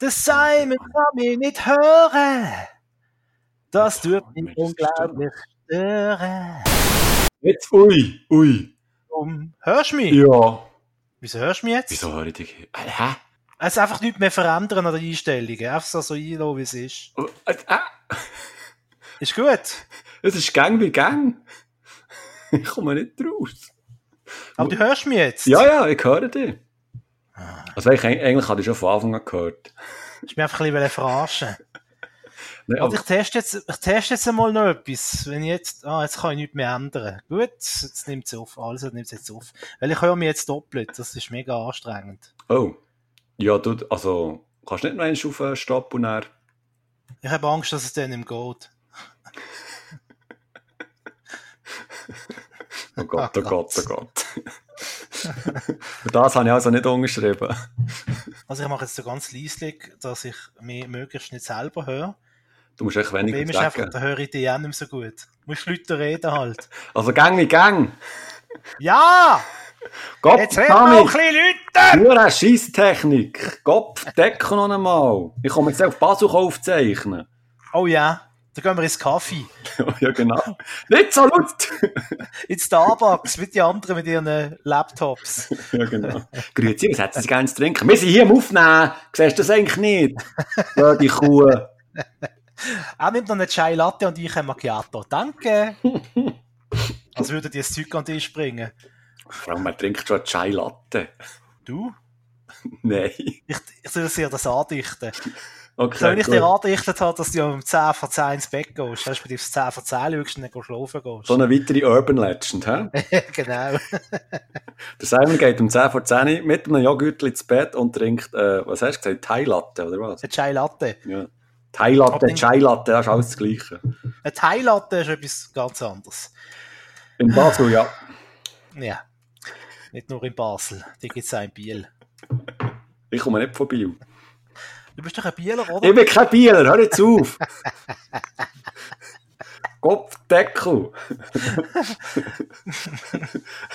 Der Simon kann mich nicht hören. Das tut mich unglaublich stören. Jetzt, ui, ui. Um, hörst du mich? Ja. Wieso hörst du mich jetzt? Wieso höre ich dich? Äh, Hä? Also einfach nichts mehr verändern an den Einstellungen. Einfach so, so einlassen, wie es ist. Oh, äh. Ist gut. Es ist Gang wie Gang. Ich komme nicht raus. Aber du hörst mich jetzt. Ja, ja, ich höre dich. Also ich, eigentlich hatte ich schon von Anfang an gehört. Ich will einfach ein bisschen verarschen. Nein, Also aber, ich teste jetzt, ich teste jetzt einmal noch etwas. Wenn jetzt, ah, jetzt kann ich nichts mehr ändern. Gut, jetzt nimmt es auf. Alles nimmt es jetzt auf. Weil ich höre mich jetzt doppelt. Das ist mega anstrengend. oh. Ja, du, also, kannst du nicht noch eins auf äh, Stopp und dann... Ich habe Angst, dass es dann nicht geht. Oh Gott, oh Gott, oh Gott. Für das habe ich also nicht unterschrieben. Also ich mache jetzt so ganz leislich, dass ich mich möglichst nicht selber höre. Du musst echt weniger Problem ist einfach, da höre ich dich auch nicht mehr so gut. Du musst Leute reden halt. Also Gang wie Gang. Ja! Gott, Jetzt reden wir noch ein bisschen Leute! Nur eine Scheisstechnik. Kopf, decken noch einmal. Ich komme jetzt auf Basuch aufzeichnen. Oh ja, da gehen wir ins Kaffee. ja, genau. Nicht so laut. In Starbucks, mit die anderen mit ihren äh, Laptops. ja, genau. Grüezi, was hätten Sie gerne zu trinken? Wir sind hier am Aufnehmen. Siehst du das eigentlich nicht? Ja, die Kuh. Er nimmt noch eine Chai Latte und ich ein Macchiato. Danke! Als würde dir das Zeug an dich bringen. Vor allem, man trinkt schon Chai Latte. Du? Nein. Ich, ich soll dir das andichten. Okay, Soll ich gut. dir andichtet haben, dass du um 10 vor 10 ins Bett gehst, respektive um 10 vor 10 schaust und dann schlafen gehst? So eine weitere Urban Legend, hä? genau. Der Simon geht um 10 vor 10 mit einem Joghurt ins Bett und trinkt, äh, was hast du gesagt, Thai Latte, oder was? Eine Chai Latte. Ja. Thai Latte, Aber- Chai Latte, das ist alles das Gleiche. Eine Thai Latte ist etwas ganz anderes. In Basel, ja. Ja. Nicht nur in Basel. Die gibt es auch in Biel. Ich komme nicht von Biel. Du bist doch ein Bieler, oder? Ich bin kein Bieler, hör jetzt auf! Kopfdeckel!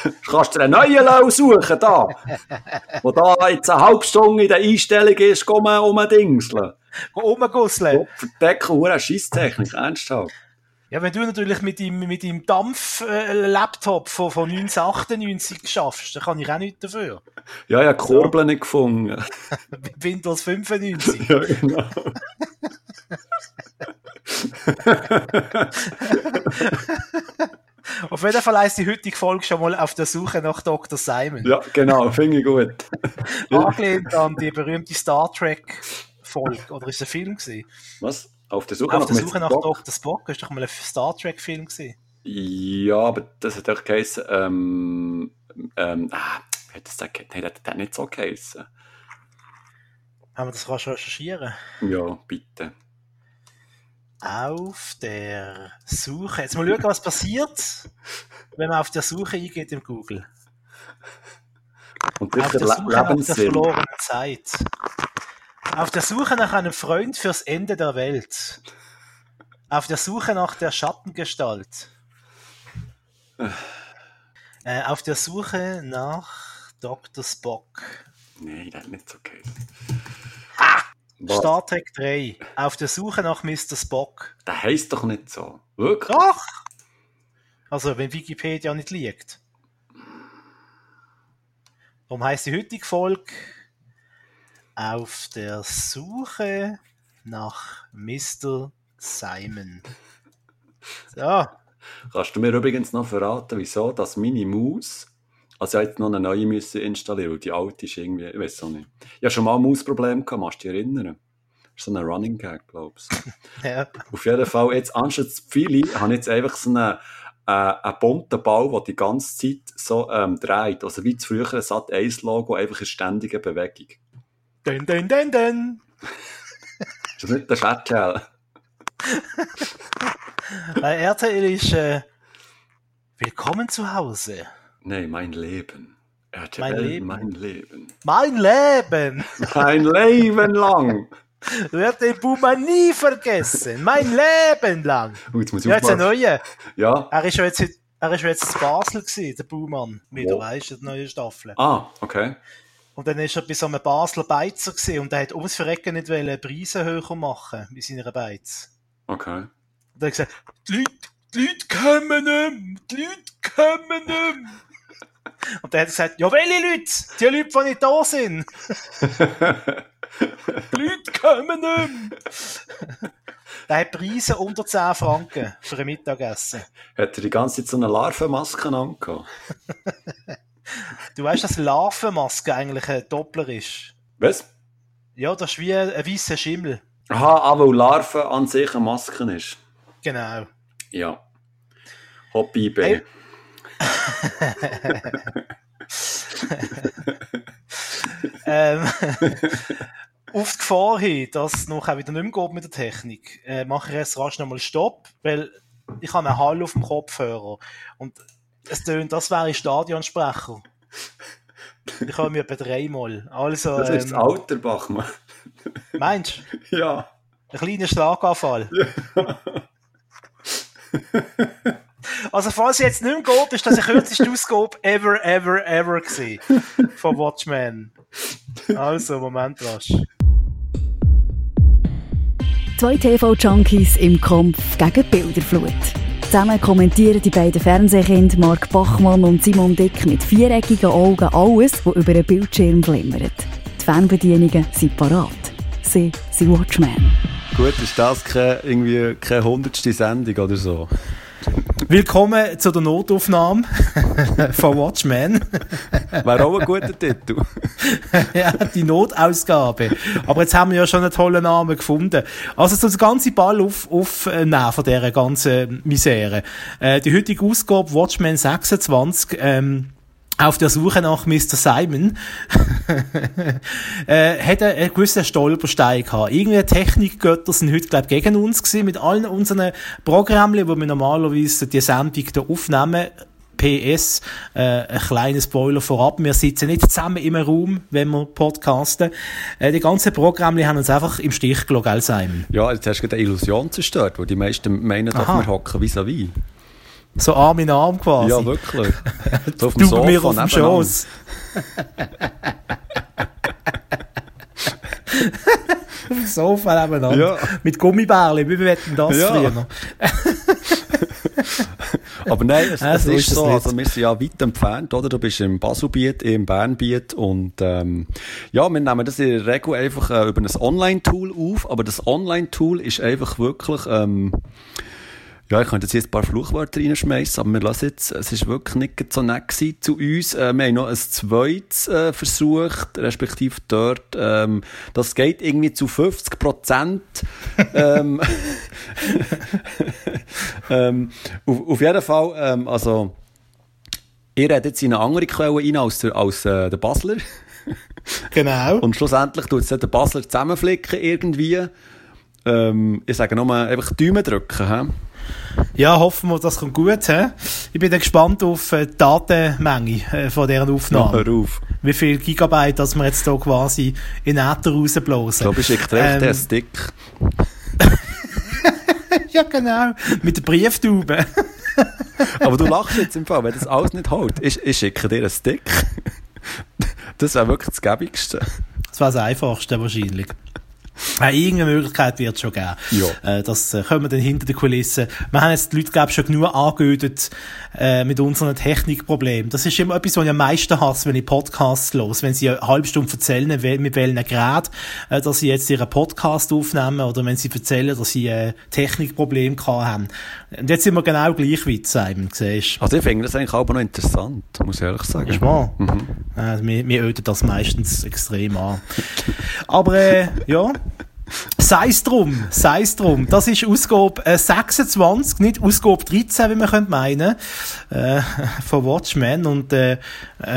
du kannst dir einen neuen aussuchen, da! Wo da jetzt eine halbe Stunde in der Einstellung ist, komm um Dingseln. Rumgusseln. Kopfdeckel, hure Scheisstechnik, ernsthaft. Ja, wenn du natürlich mit deinem, mit deinem Dampf-Laptop von, von 1998 schaffst, dann kann ich auch nichts dafür. Ja, ja, Kurbeln nicht gefunden. Windows 95. ja, genau. Auf jeden Fall heisst die heutige Folge schon mal auf der Suche nach Dr. Simon. Ja, genau, finde ich gut. Angelehnt an die berühmte Star Trek-Folge. Oder ist es ein Film gewesen? Was? Auf der Suche Auf nach der. Suche nach Spock? Dr. Spock ist doch mal ein Star Trek-Film gewesen. Ja, aber das hat auch geheißen, ähm, ähm, ah, hat das? Nein, das hat nicht so geheißen. Haben wir das rasch recherchieren? Ja, bitte. Auf der Suche. Jetzt mal schauen, was passiert, wenn man auf der Suche eingeht im Google. Und Auf der Suche nach der verlorenen Zeit. Auf der Suche nach einem Freund fürs Ende der Welt. Auf der Suche nach der Schattengestalt. Äh, auf der Suche nach Dr. Spock. Nein, das hat nicht so geheißen. Ah! Was? Star Trek 3. Auf der Suche nach Mr. Spock. Das heisst doch nicht so. Wirklich? Doch! Also, wenn Wikipedia nicht liegt. Darum heisst die heutige Folge Auf der Suche nach Mr. Simon. So, Kannst du mir übrigens noch verraten, wieso dass meine Maus, also ich jetzt noch eine neue müssen installieren, weil die alte ist irgendwie, ich weiß auch nicht. Ich habe schon mal ein Mausproblem gehabt, kannst du dich erinnern? Das ist so ein Running Gag, glaubst du. ja. Auf jeden Fall, jetzt anstatt viele, habe ich jetzt einfach so einen, äh, einen bunten Ball, der die ganze Zeit so ähm, dreht. Also wie das frühere Sat 1 Logo, einfach in ständiger Bewegung. Dun, dun, dun, dun. Ist das nicht der? Bei RTL ist äh, Willkommen zu Hause. Nein, mein Leben. RTL, Mein Leben. Mein Leben. Mein Leben Mein Leben lang. wird den Boomer nie vergessen. Mein Leben lang. Oh, jetzt muss ich Ja, jetzt ein neuer. Ja. Er ist ja jetzt, er ist ja jetzt in Basel gewesen, der Baumann. Wie du Wo? weißt, die neue Staffel. Ah, okay. Und dann ist er bei so einem Basler Beizer gesehen und er hat ums Verrecken nicht wollen Preise höher machen bei seiner Beiz. Okay. Und er hat gesagt, die Leute, die Leute kommen nicht die Leute kommen nicht. Und dann hat er gesagt, ja, welche Leute? Die Leute, die nicht da sind. Die Leute kommen nicht. Der hat Preise unter 10 Franken für ein Mittagessen. Hat er die ganze Zeit so eine Larvenmaske angehabt? Du weißt, dass Larvenmaske eigentlich ein Doppler ist. Was? Ja, das ist wie ein weißer Schimmel. Aha, ah, weil Larve an sich eine Maske ist. Genau. Ja. Hobby B. Hey. ähm, auf die Gefahr hin, dass es nachher wieder nicht mehr geht mit der Technik, äh, mache ich jetzt rasch nochmal Stopp, weil ich habe einen Hall auf dem Kopfhörer und es tönt, das wäre ein Stadionsprecher. Ich habe mir etwa dreimal. Also, Das ist das ähm, Alter, Bachmann. meinst du? Ja. Ein kleiner Schlaganfall. Also, falls es jetzt nicht mehr geht, ist das die kürzeste Ausgabe ever, ever, ever gewesen. Von Watchmen. Also, Moment rasch. Zwei TV-Junkies im Kampf gegen Bilderflut. Zusammen kommentieren die beiden Fernsehkinder Mark Bachmann und Simon Dick mit viereckigen Augen alles, was über den Bildschirm flimmert. Die Fernbedienungen sind parat. Sie sind Watchmen. Gut, ist das keine, irgendwie keine hundertste Sendung oder so? Willkommen zu der Notaufnahme von Watchmen. Wäre auch ein guter Titel. ja, die Notausgabe. Aber jetzt haben wir ja schon einen tollen Namen gefunden. Also so den ganzen Ball auf, aufnehmen von dieser ganzen Misere. Äh, die heutige Ausgabe Watchmen 26, ähm, auf der Suche nach Mr. Simon äh, hat er einen gewissen Stolperstein gehabt. Irgendwie Technikgötter sind heute, glaube ich, gegen uns gewesen, mit allen unseren Programmen, wo wir normalerweise die Sendung da aufnehmen. PS, äh, ein kleiner Spoiler vorab, wir sitzen nicht zusammen im Raum, wenn wir podcasten. Äh, die ganzen Programme haben uns einfach im Stich gelassen, gell, Simon? Ja, jetzt hast du eine Illusion zerstört, wo die meisten meinen, dass wir hocken vis-à-vis. So Arm in Arm quasi. Ja, wirklich. So auf du bei mir auf dem. Schoss. auf dem Sofa nebeneinander. Ja. Mit Gummibärchen, wie wir wetten das Ja. früher. Aber nein, es, Ja, es so ist ist so, also wir sind ja weit entfernt, oder? Du bist im Baselbiet, im Bernbiet und ähm, ja, wir nehmen das in der Regel einfach äh, über ein Online-Tool auf, aber das Online-Tool ist einfach wirklich, ähm, ja, ich könnte jetzt hier ein paar Fluchwörter reinschmeißen, aber wir lassen jetzt, es ist wirklich nicht so nett gewesen zu uns. Äh, wir haben noch ein zweites äh, versucht, respektive dort, ähm, das geht irgendwie zu 50 Prozent. ähm, ähm, auf, auf jeden Fall, ähm, also, ihr redet jetzt in eine andere Quelle rein als der, als, äh, der Basler. Genau. Und schlussendlich tut es der Basler zusammenflicken irgendwie. Ähm, ich sage nochmal, einfach Daumen drücken. He? Ja, hoffen wir, das kommt gut. He? Ich bin dann gespannt auf äh, die Datenmenge äh, von deren Aufnahme. Auf. Wie viel Gigabyte, dass wir jetzt hier quasi in Äther Ich rausblasen. glaube, ich schicke dir einfach Ähm, den Stick. ja, genau. Mit der Brieftube. Aber du lachst jetzt im Fall, wenn das alles nicht hält. Ich, ich schicke dir einen Stick. Das wäre wirklich das Gäbigste. Das war das Einfachste wahrscheinlich. Äh, irgendeine Möglichkeit wird es schon geben. Ja. Äh, das äh, können wir dann hinter den Kulissen. Wir haben jetzt die Leute, glaube ich, schon genug angeödet äh, mit unseren Technikproblemen. Das ist immer etwas, was ich am meisten hasse, wenn ich Podcasts los, wenn sie eine halbe Stunde erzählen, wel- mit welchen Gerät, äh, dass sie jetzt ihren Podcast aufnehmen oder wenn sie erzählen, dass sie äh, Technikprobleme haben. Und jetzt sind wir genau gleich weit, Simon, siehst Also ich finde das eigentlich auch noch interessant, muss ich ehrlich sagen. Ist wahr? Äh, wir, wir öden das meistens extrem an. Aber äh, ja, sei es drum, sei es drum. Das ist Ausgabe äh, 26, nicht Ausgabe 13, wie man könnte meinen, äh, von Watchmen. Und äh, äh,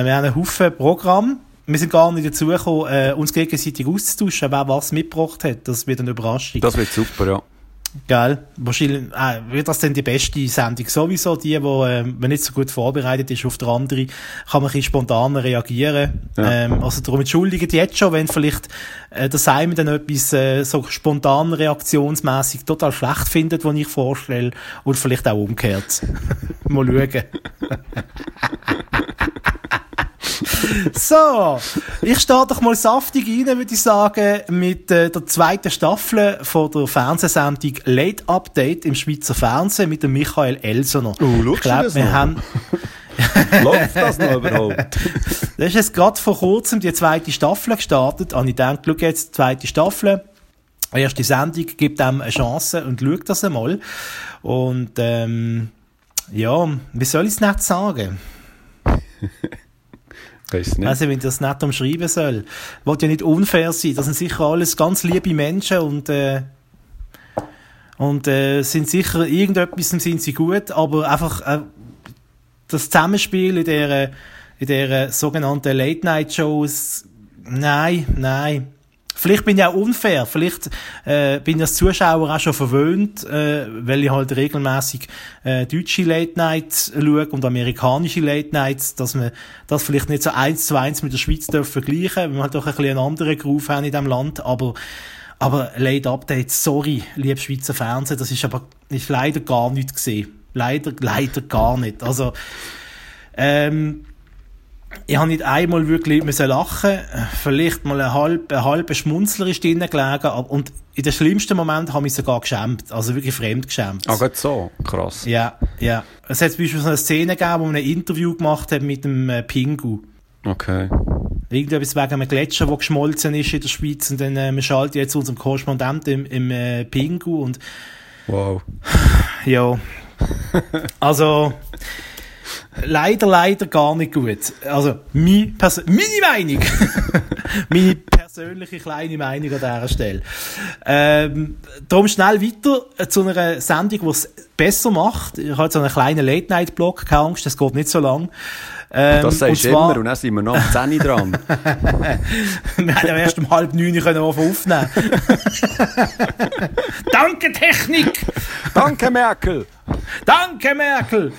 wir haben einen Haufen Programm. Wir sind gar nicht dazu gekommen, äh, uns gegenseitig auszutauschen, wer was mitgebracht hat. Das wird eine Überraschung. Das wird super, ja. Gell? Wahrscheinlich äh, wird das dann die beste Sendung sowieso, die, wo äh, man nicht so gut vorbereitet ist auf der andere, kann man ein bisschen spontaner reagieren. Ja. Ähm, also darum entschuldigt jetzt schon, wenn vielleicht äh, der Simon dann etwas äh, so spontan reaktionsmäßig total schlecht findet, was ich vorstelle, und vielleicht auch umgekehrt. Mal schauen. so, ich starte doch mal saftig rein, würde ich sagen, mit äh, der zweiten Staffel von der Fernsehsendung Late Update im Schweizer Fernsehen mit dem Michael Elsener. Oh, ich glaube, wir noch? haben... Läuft das noch überhaupt? Das ist jetzt gerade vor kurzem die zweite Staffel gestartet. Und ich denke, schau jetzt, die zweite Staffel, die erste Sendung, gibt dem eine Chance und schau das einmal. Und, ähm, ja, wie soll ich es nicht sagen? Also, wenn ich das nicht umschreiben soll. Wollte ja nicht unfair sein. Das sind sicher alles ganz liebe Menschen und, äh, und, äh, sind sicher, irgendetwas sind sie gut, aber einfach, äh, das Zusammenspiel in der, in der sogenannten Late-Night-Shows, nein, nein. Vielleicht bin ich auch unfair, vielleicht äh, bin ich als Zuschauer auch schon verwöhnt, äh, weil ich halt regelmäßig äh, deutsche Late Nights schaue und amerikanische Late Nights, dass man das vielleicht nicht so eins zu eins mit der Schweiz darf vergleichen, weil wir halt doch ein bisschen einen anderen Groove haben in diesem Land, aber aber Late Update, sorry, lieb Schweizer Fernsehen, das ist aber ist leider gar nicht gesehen. Leider, leider gar nicht. Also, ähm, ich habe nicht einmal wirklich müssen lachen, vielleicht mal ein halb, ein halber Schmunzler ist drinnen gelegen, aber, und in den schlimmsten Moment habe ich sogar geschämt, also wirklich fremd geschämt. Ah, gut so. Krass. Ja, ja. Es hat zum Beispiel so eine Szene gegeben, wo man ein Interview gemacht hat mit dem äh, Pingu. Okay. Irgendetwas wegen einem Gletscher, der geschmolzen ist in der Schweiz und dann äh, wir schalten jetzt unserem Korrespondenten im, im äh, Pingu und Wow. ja, also leider, leider gar nicht gut. Also meine, Pers meine Meinung, meine persönliche kleine Meinung an dieser Stelle. Ähm, darum schnell weiter äh, zu einer Sendung, die es besser macht. Ich habe so einen kleinen Late-Night-Blog, keine Angst, das geht nicht so lang. Ähm, Das sagst du zwar- immer und dann sind wir noch am 10 dran. wir haben ja erst um halb neun können aufnehmen. Danke, Technik! Danke, Merkel! Danke, Merkel!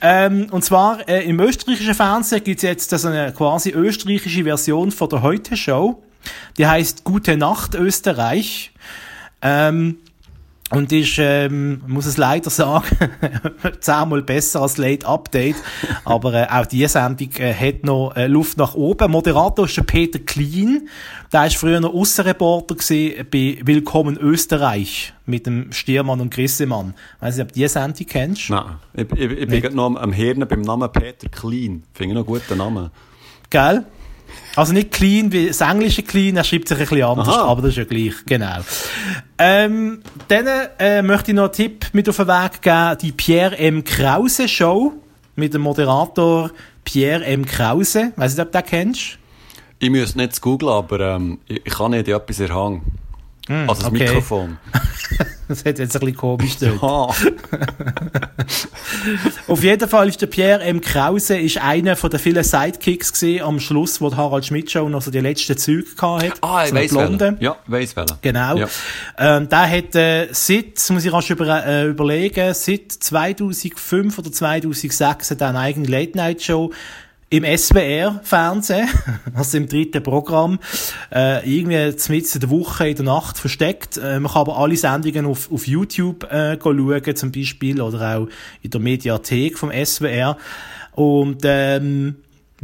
Ähm, und zwar äh, im österreichischen Fernsehen gibt es jetzt so eine quasi österreichische Version von der Heute-Show. Die heißt Gute Nacht Österreich. Ähm, und ist, ähm, muss es leider sagen, zehnmal besser als Late Update. Aber äh, auch diese Sendung äh, hat noch äh, Luft nach oben. Moderator ist der Peter Klein. Der war früher noch Aussenreporter bei Willkommen Österreich mit dem Stiermann und Grissemann. Weiss nicht, ob du diese Sendung kennst. Nein, ich, ich, ich bin noch am, am Hirn beim Namen Peter Klein. Finde ich noch einen guten Namen. Gell? Also nicht clean wie das englische clean, er schreibt sich ein bisschen anders, Aha. aber das ist ja gleich, genau. Ähm, dann äh, möchte ich noch einen Tipp mit auf den Weg geben, die Pierre M. Krause Show mit dem Moderator Pierre M. Krause. Weiss nicht, ob du den kennst? Ich müsste nicht googeln, aber ähm, ich, ich kann nicht etwas erhangen. Also das okay. Mikrofon. Das hat jetzt ein bisschen komisch. Ah, Auf jeden Fall ist der Pierre M. Krause ist einer von den vielen Sidekicks gewesen, am Schluss, wo Harald Schmidt Show noch so die letzten Züge gehabt hat. ah ich So weiss welchen. Ja, weiss welchen. Genau. Ja. Ähm, der hat äh, seit, das muss ich rasch über, äh, überlegen, seit 2005 oder 2006 hat er eine eigene Late-Night-Show im SWR-Fernsehen, also im dritten Programm, äh, irgendwie mitten in der Woche, in der Nacht versteckt. Äh, man kann aber alle Sendungen auf, auf YouTube äh, schauen, zum Beispiel, oder auch in der Mediathek vom SWR. Und ähm,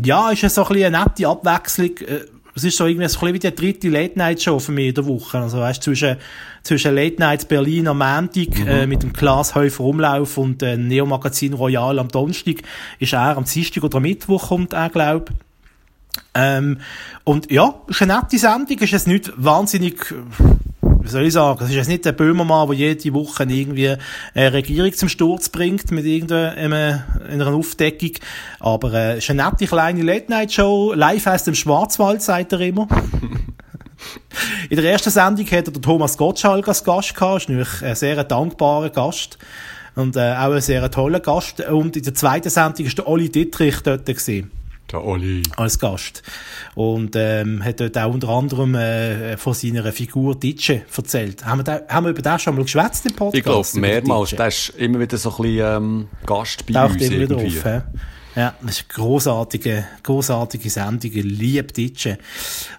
ja, ist ja so ein bisschen eine nette Abwechslung. Äh, Es ist so irgendwie so ein bisschen wie die dritte Late-Night-Show für mich in der Woche. Also weißt, zwischen, zwischen Late-Night Berlin am Montag äh, mit dem Klaas Häufer Umlauf und äh, Neo-Magazin Royal am Donnerstag ist er am Dienstag oder Mittwoch kommt er, glaub. Ähm, und ja, ist eine nette Sendung, ist jetzt nicht wahnsinnig, äh, wie soll ich sagen, es ist jetzt nicht der Böhmermann, der jede Woche irgendwie eine Regierung zum Sturz bringt mit irgendeiner einer Aufdeckung, aber äh, ist eine nette kleine Late-Night-Show, live aus dem Schwarzwald, sagt er immer. In der ersten Sendung hat er Thomas Gottschalk als Gast gehabt, ist nämlich ein sehr dankbarer Gast und äh, auch ein sehr toller Gast. Und in der zweiten Sendung ist der Olli Dittrich dort gewesen Der Oli. als Gast. Und ähm, hat dort auch unter anderem äh, von seiner Figur Ditsche erzählt. Haben wir, da, haben wir über das schon mal geschwätzt im Podcast? Ich glaube mehrmals. Der ist immer wieder so ein bisschen ähm, Gast bei Taucht uns immer wieder irgendwie. auf. Ja, das ist eine grossartige, grossartige Sendung. Ich liebe Ditsche.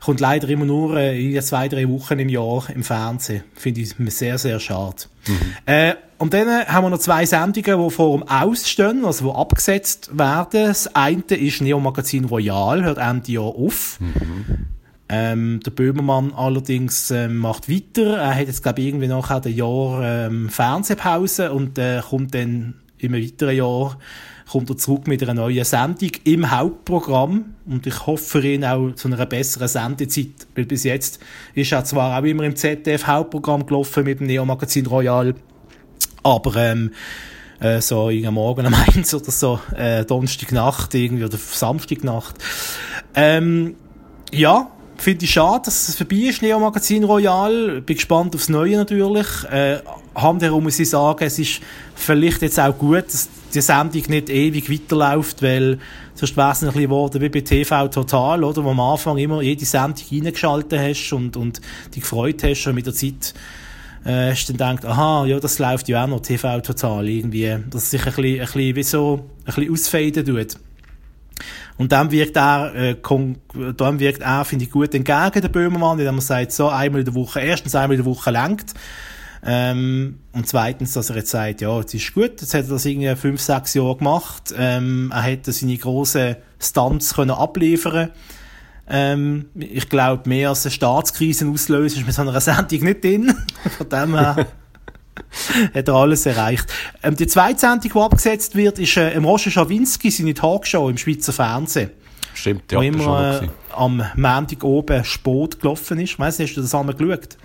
Kommt leider immer nur äh, in zwei, drei Wochen im Jahr im Fernsehen. Finde ich sehr, sehr schade. Mhm. Äh, und dann haben wir noch zwei Sendungen, die vor dem Ausstehen, also die abgesetzt werden. Das eine ist Neo Magazin Royal, hört Ende Jahr auf. Mhm. Ähm, der Böhmermann allerdings ähm, macht weiter. Er hat jetzt, glaube ich, irgendwie noch ein Jahr ähm, Fernsehpause und äh, kommt dann im weiteren Jahr kommt er zurück mit einer neuen Sendung im Hauptprogramm. Und ich hoffe für ihn auch zu einer besseren Sendezeit. Weil bis jetzt ist er zwar auch immer im ZDF-Hauptprogramm gelaufen mit dem Neo-Magazin Royal. Aber, ähm, äh, so irgendwann Morgen um eins oder so, äh, Donnerstagnacht irgendwie oder Samstagnacht. Ähm, ja, finde ich schade, dass es vorbei ist, Neo Magazin Royal. Bin gespannt aufs Neue natürlich. Äh, Handherum muss ich sagen, es ist vielleicht jetzt auch gut, dass die Sendung nicht ewig weiterläuft, weil sonst wäre es ein bisschen geworden wie bei TV Total, oder? Wo am Anfang immer jede Sendung reingeschaltet hast und, und dich gefreut hast und mit der Zeit äh, hast dann gedacht, aha, ja, das läuft ja auch noch TV Total irgendwie, dass es sich ein bisschen, ein bisschen wie so, ein bisschen ausfaden tut. Und dann wirkt er, äh, dann wirkt er, finde ich, gut entgegen, der Böhmermann, indem man sagt, so, einmal in der Woche, erstens einmal in der Woche lenkt, ähm, und zweitens, dass er jetzt sagt, ja, jetzt ist gut, jetzt hat er das irgendwie fünf, sechs Jahre gemacht, ähm, er hätte seine grossen Stunts können abliefern ähm, ich glaube, mehr als eine Staatskrise auslösen ist mit so einer Sendung nicht drin. Von dem her hat er alles erreicht. Ähm, die zweite Sendung, die abgesetzt wird, ist äh, im Roger Schawinski seine Talkshow im Schweizer Fernsehen. Stimmt, ja. Wo immer äh, am Montag oben Sport gelaufen ist. Weißt du, hast du das einmal geschaut?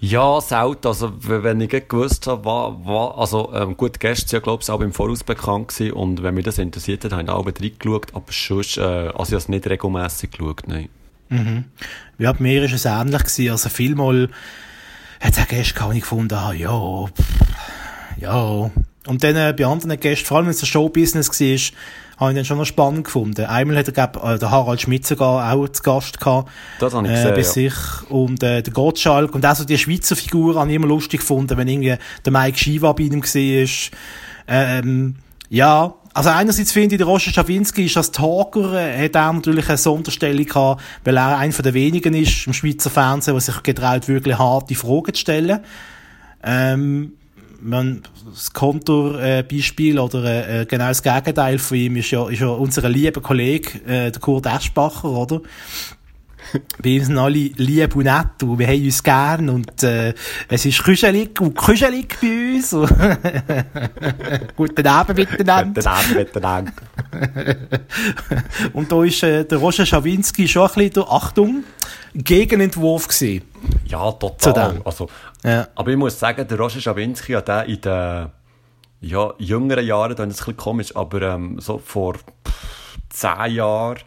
Ja, selten. Also, wenn ich gewusst habe, was, was, also, ähm, gut, Gäste ja, glaube ich, auch im Voraus bekannt gewesen. Und wenn mich das interessiert hat, habe ich auch reingeschaut. Aber sonst, äh, also, ich habe es nicht regelmässig geschaut, nein. Mhm. Ja, bei mir war es ähnlich gewesen. Also, vielmal hat es auch Gäste gehabt, ich gefunden habe, ja, pff, ja. Und dann, äh, bei anderen Gästen, vor allem wenn es ein Showbusiness war, habe ich dann schon noch spannend gefunden. Einmal hat er, glaub, äh, der Harald Schmidt sogar auch zu Gast gehabt. Das habe ich gesehen, äh, bei sich. Und äh, der Gottschalk und auch so die Schweizer Figur habe ich immer lustig gefunden, wenn irgendwie der Mike Shiva bei ihm war. Ähm, ja, also einerseits finde ich, der Roger Schawinski ist als Talker, äh, hat er natürlich eine Sonderstellung gehabt, weil er einer der wenigen ist im Schweizer Fernsehen, der sich getraut, wirklich harte Fragen zu stellen. Ähm, man, das Kontorbeispiel äh, oder äh, genau das Gegenteil von ihm ist ja, ist ja unser lieber Kollege, äh, der Kurt Eschbacher, oder? Bei uns sind alle lieb und nett und wir haben uns gern und äh, es ist kuschelig und kuschelig bei uns. Guten Abend miteinander. Guten Abend miteinander. und da ist äh, der Roger Schawinski schon ein bisschen der, Achtung, Gegenentwurf gewesen. Ja, total. Also, ja. Aber ich muss sagen, der Roger Schawinski hat in den ja, jüngeren Jahren, ist es ein bisschen komisch, aber ähm, so vor zehn Jahren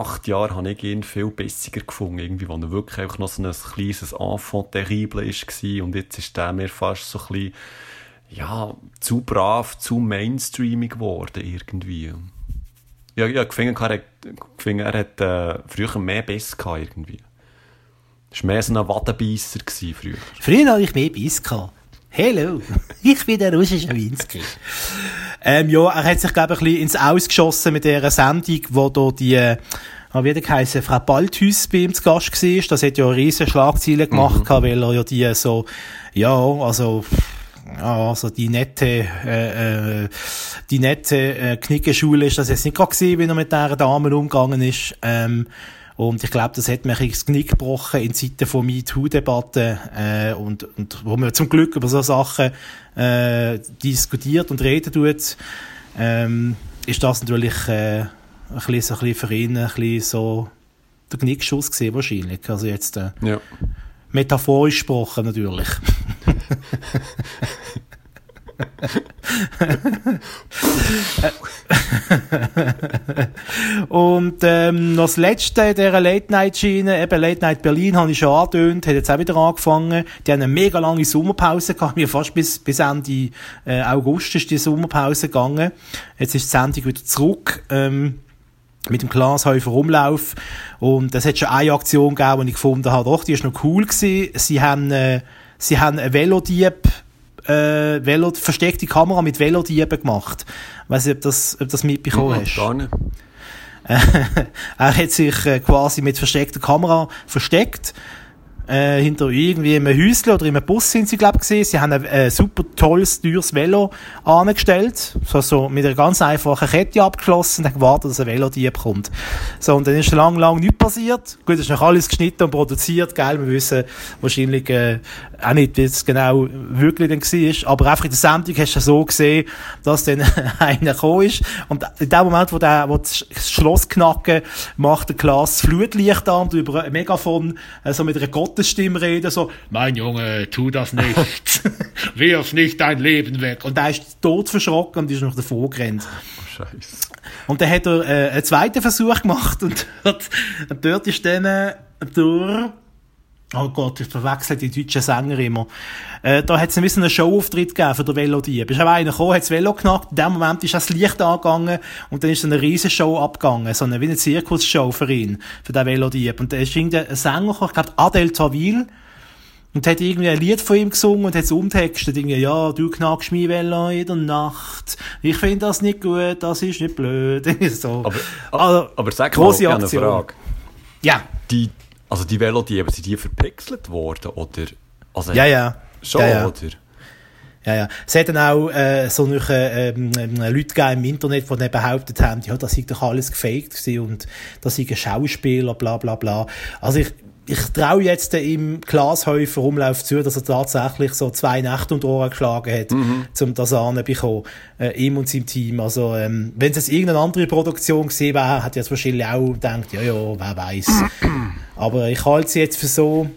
acht Jahren habe ich ihn viel besser gefunden, irgendwie, wo er wirklich einfach noch so ein kleines Enfant terrible war und jetzt ist der mir fast so ein bisschen, ja, zu brav, zu mainstreamig geworden irgendwie. Ja, ja, finde, er hat, er äh, früher mehr Biss gehabt irgendwie. Das war mehr so ein Wadenbeisser früher. Früher hatte ich mehr Biss gehabt. Hallo, ich bin der Roger Schawinski. ähm, ja, er hat sich, glaube ich, ein bisschen ins Ausgeschossen mit dieser Sendung, wo da die, äh, wie der geheißen, Frau Balthus bei ihm zu Gast war. Das hat ja riesen Schlagzeilen gemacht, mhm. weil er ja die so, ja, also, ja, also die nette, äh, äh, die nette äh, Knickenschule ist das jetzt nicht gerade gewesen, wie er mit dieser Dame umgegangen ist. Ähm, und ich glaube, das hat mir das Knick gebrochen in Zeiten von MeToo-Debatten äh, und, und wo man zum Glück über so Sachen äh, diskutiert und reden tut, ähm, ist das natürlich äh, ein, bisschen, so ein bisschen für ihn ein bisschen so der Knickschuss gesehen wahrscheinlich. Also jetzt äh, ja. metaphorisch gesprochen natürlich. und ähm, noch das Letzte dieser Late-Night-Schiene, eben Late-Night Berlin, habe ich schon angetönt, hat jetzt auch wieder angefangen. Die haben eine mega lange Sommerpause gehabt, mir fast bis, bis Ende äh, August ist die Sommerpause gegangen. Jetzt ist die Sendung wieder zurück. Ähm, mit dem Glashäufer Umlauf. Und es hat schon eine Aktion gegeben, die ich gefunden habe, doch, die ist noch cool gewesen. Sie haben, äh, sie haben einen Velodieb äh, Velo, versteckte Kamera mit Velodieben gemacht. Ich weiss nicht, ob das, ob das mitbekommen hast. Gar nicht. er hat sich äh, quasi mit versteckter Kamera versteckt. Äh, hinter irgendwie einem Häuschen oder in einem Bus sind sie, glaube ich, gesehen. Sie haben ein äh, super tolles, teures Velo angestellt. So, so mit einer ganz einfachen Kette abgeschlossen und dann gewartet, dass ein Velodieb kommt. So, und dann ist lang, lang nichts passiert. Gut, es ist noch alles geschnitten und produziert, gell. Wir wissen wahrscheinlich, äh, auch nicht, wie es genau wirklich dann war. Aber einfach in der Sendung hast du so gesehen, dass dann einer gekommen ist. Und in dem Moment, wo der, wo das Schloss knacken, macht der das Flutlicht an und über ein Megafon, äh, so mit einer Gottesstimme reden, so, mein Junge, tu das nicht. Wirf nicht dein Leben weg. Und der ist tot verschrocken und ist noch davor gerannt. Scheiße. Und dann hat er äh, einen zweiten Versuch gemacht und dort, und dort ist dann äh, durch Oh Gott, ich verwechsel die deutschen Sänger immer. Äh, da hat es ein bisschen einen Showauftritt gegeben für den Velodieb. Ist auch einer gekommen, hat das Velo knackt, in dem Moment ist das Licht angegangen und dann ist so eine riesen Show abgegangen. So eine, wie eine Zirkusshow für ihn, für den Velodieb. Und da ist irgendein Sänger gekommen, ich glaube Adel Tawil, und hat irgendwie ein Lied von ihm gesungen und hat es umtextet. Irgendwie, ja, du knackst mein Velo in der Nacht. Ich finde das nicht gut, das ist nicht blöd. So. Aber, Also, aber sag mal, eine. Frage. Ja, Die, also die Velodiebe, sind die verpixelt worden? Oder, also ja, ja. Schon, ja, ja. oder? Ja, ja. Es hat dann auch äh, so noch, äh, ähm, ähm, Leute gegeben im Internet, die dann behauptet haben, ja, das sei doch alles gefaked gewesen und das sei ein Schauspieler, bla bla bla. Also ich, ich traue jetzt dem Glashäufer Umlauf zu, dass er tatsächlich so zwei Nächte und Ohren geschlagen hat, um das anzubekommen, äh, ihm und seinem Team. Also ähm, wenn es jetzt irgendeine andere Produktion gesehen wäre, hätte ich jetzt wahrscheinlich auch gedacht, ja, ja, wer weiß. Aber ich halte es jetzt für so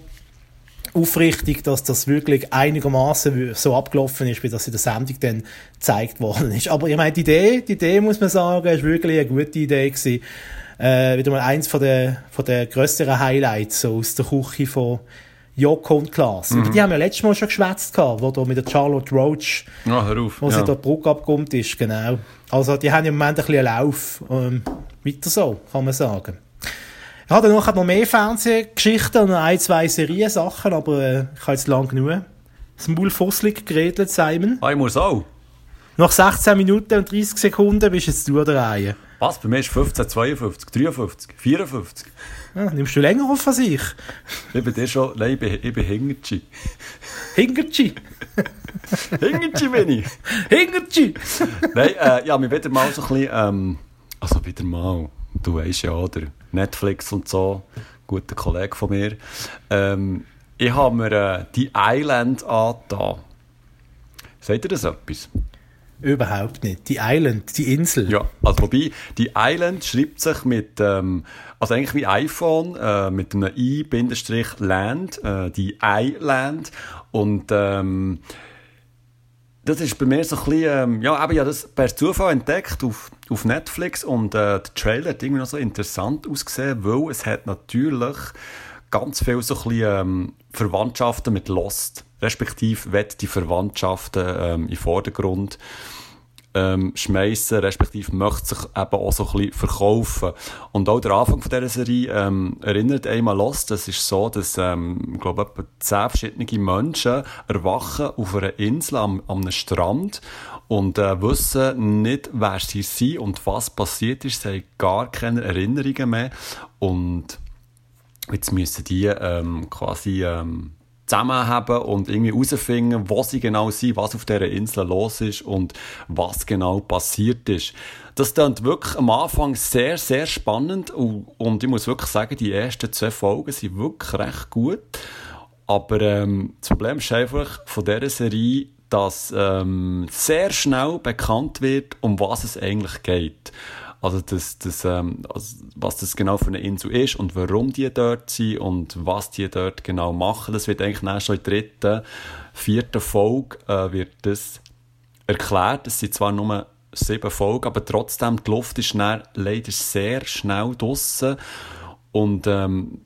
aufrichtig, dass das wirklich einigermaßen so abgelaufen ist, wie das in der Sendung dann gezeigt worden ist. Aber ich meine, die Idee, die Idee muss man sagen, ist wirklich eine gute Idee gewesen. Äh, wieder mal eins von der, von der grösseren Highlights, so aus der Küche von Joko und Klaas. Über die haben wir letztes Mal schon geschwätzt gehabt, wo da mit der Charlotte Roach, Ah, auf. wo ja. sie da die Brücke abgekommen ist, genau. Also, die haben im Moment ein bisschen einen Lauf. Ähm, weiter so, kann man sagen. Ich habe noch, noch mehr Fernsehgeschichten und ein, zwei Serien-Sachen, aber äh, ich habe jetzt lang genug. Das Maul fusselig geredet, Simon. Ah, ich muss auch. Nach 16 Minuten und 30 Sekunden bist jetzt du an der Reihe. Was? Bei mir ist 15, 52, 53, 54. Ja, nimmst du länger auf als ich? Ich bin dir schon, nein, ich bin, ich bin Hingertschi. Hingertschi! Hingertschi bin ich. Hingertschi! Nein, äh, ja, mir wieder mal so ein bisschen, ähm, also wieder mal, du weißt ja, oder? Netflix und so, guter Kollege von mir. Ähm, ich habe mir äh, die Island angetan. Sagt ihr das etwas? Überhaupt nicht. Die Island, die Insel. Ja, also wobei, die Island schreibt sich mit, ähm, also eigentlich wie iPhone, äh, mit einem i-land, äh, die Island. Und ähm, das ist bei mir so ein bisschen, ähm, ja, eben, ja, das per Zufall entdeckt auf, auf Netflix und äh, der Trailer hat irgendwie noch so interessant ausgesehen, weil es hat natürlich ganz viel so ähm, Verwandtschaften mit Lost, respektive wird die Verwandtschaften ähm, in den Vordergrund ähm, schmeißen, respektive möchte sich eben auch so ein bisschen verkaufen. Und auch der Anfang von dieser Serie ähm, erinnert einmal Lost, das ist so, dass, ähm, ich glaube, etwa zehn verschiedene Menschen erwachen auf einer Insel am, am Strand und äh, wissen nicht, wer sie sind und was passiert ist. Sie haben gar keine Erinnerungen mehr und Jetzt müssen die ähm, quasi ähm, zusammenhaben und irgendwie herausfinden, wo sie genau sind, was auf dieser Insel los ist und was genau passiert ist. Das klingt wirklich am Anfang sehr, sehr spannend und, ich muss wirklich sagen, die ersten zwei Folgen sind wirklich recht gut. Aber ähm, das Problem ist einfach von dieser Serie, dass ähm, sehr schnell bekannt wird, um was es eigentlich geht. Also, das, das, ähm, also was das genau für eine Insel ist und warum die dort sind und was die dort genau machen, das wird eigentlich erst schon in der dritten, vierten Folge äh, wird das erklärt. Es sind zwar nur sieben Folgen, aber trotzdem, die Luft ist dann leider sehr schnell draussen und ähm,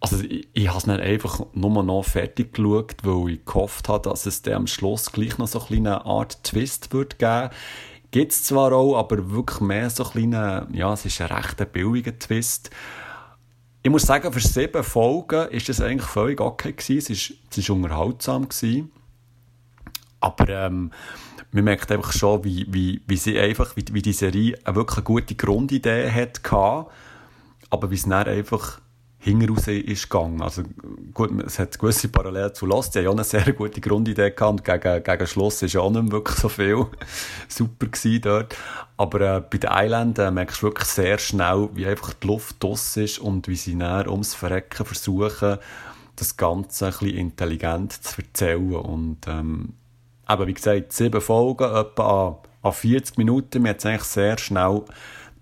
also ich, ich habe es dann einfach nur noch fertig geschaut, weil ich gehofft habe, dass es dann am Schluss gleich noch so eine kleine Art Twist wird geben. Gibt es zwar auch, aber wirklich mehr so kleine, ja, es ist ein recht billiger Twist. Ich muss sagen, für sieben Folgen ist das eigentlich völlig okay gewesen. Es ist, es ist unterhaltsam gewesen. Aber ähm, man merkt einfach schon, wie, wie, wie sie einfach, wie, wie die Serie eine wirklich gute Grundidee hat aber wie es dann einfach hinaus ist gegangen. Also gut, es hat gewisse Parallelen zu Lost. Sie haben ja auch eine sehr gute Grundidee gehabt gegen, gegen Schluss ist ja auch nicht wirklich so viel super gewesen dort. Aber äh, bei den Island äh, merkst du wirklich sehr schnell, wie einfach die Luft draus ist und wie sie näher ums Verrecken versuchen, das Ganze ein bisschen intelligent zu erzählen. Und ähm, eben, wie gesagt, sieben Folgen, etwa an, an 40 Minuten. Wir haben es eigentlich sehr schnell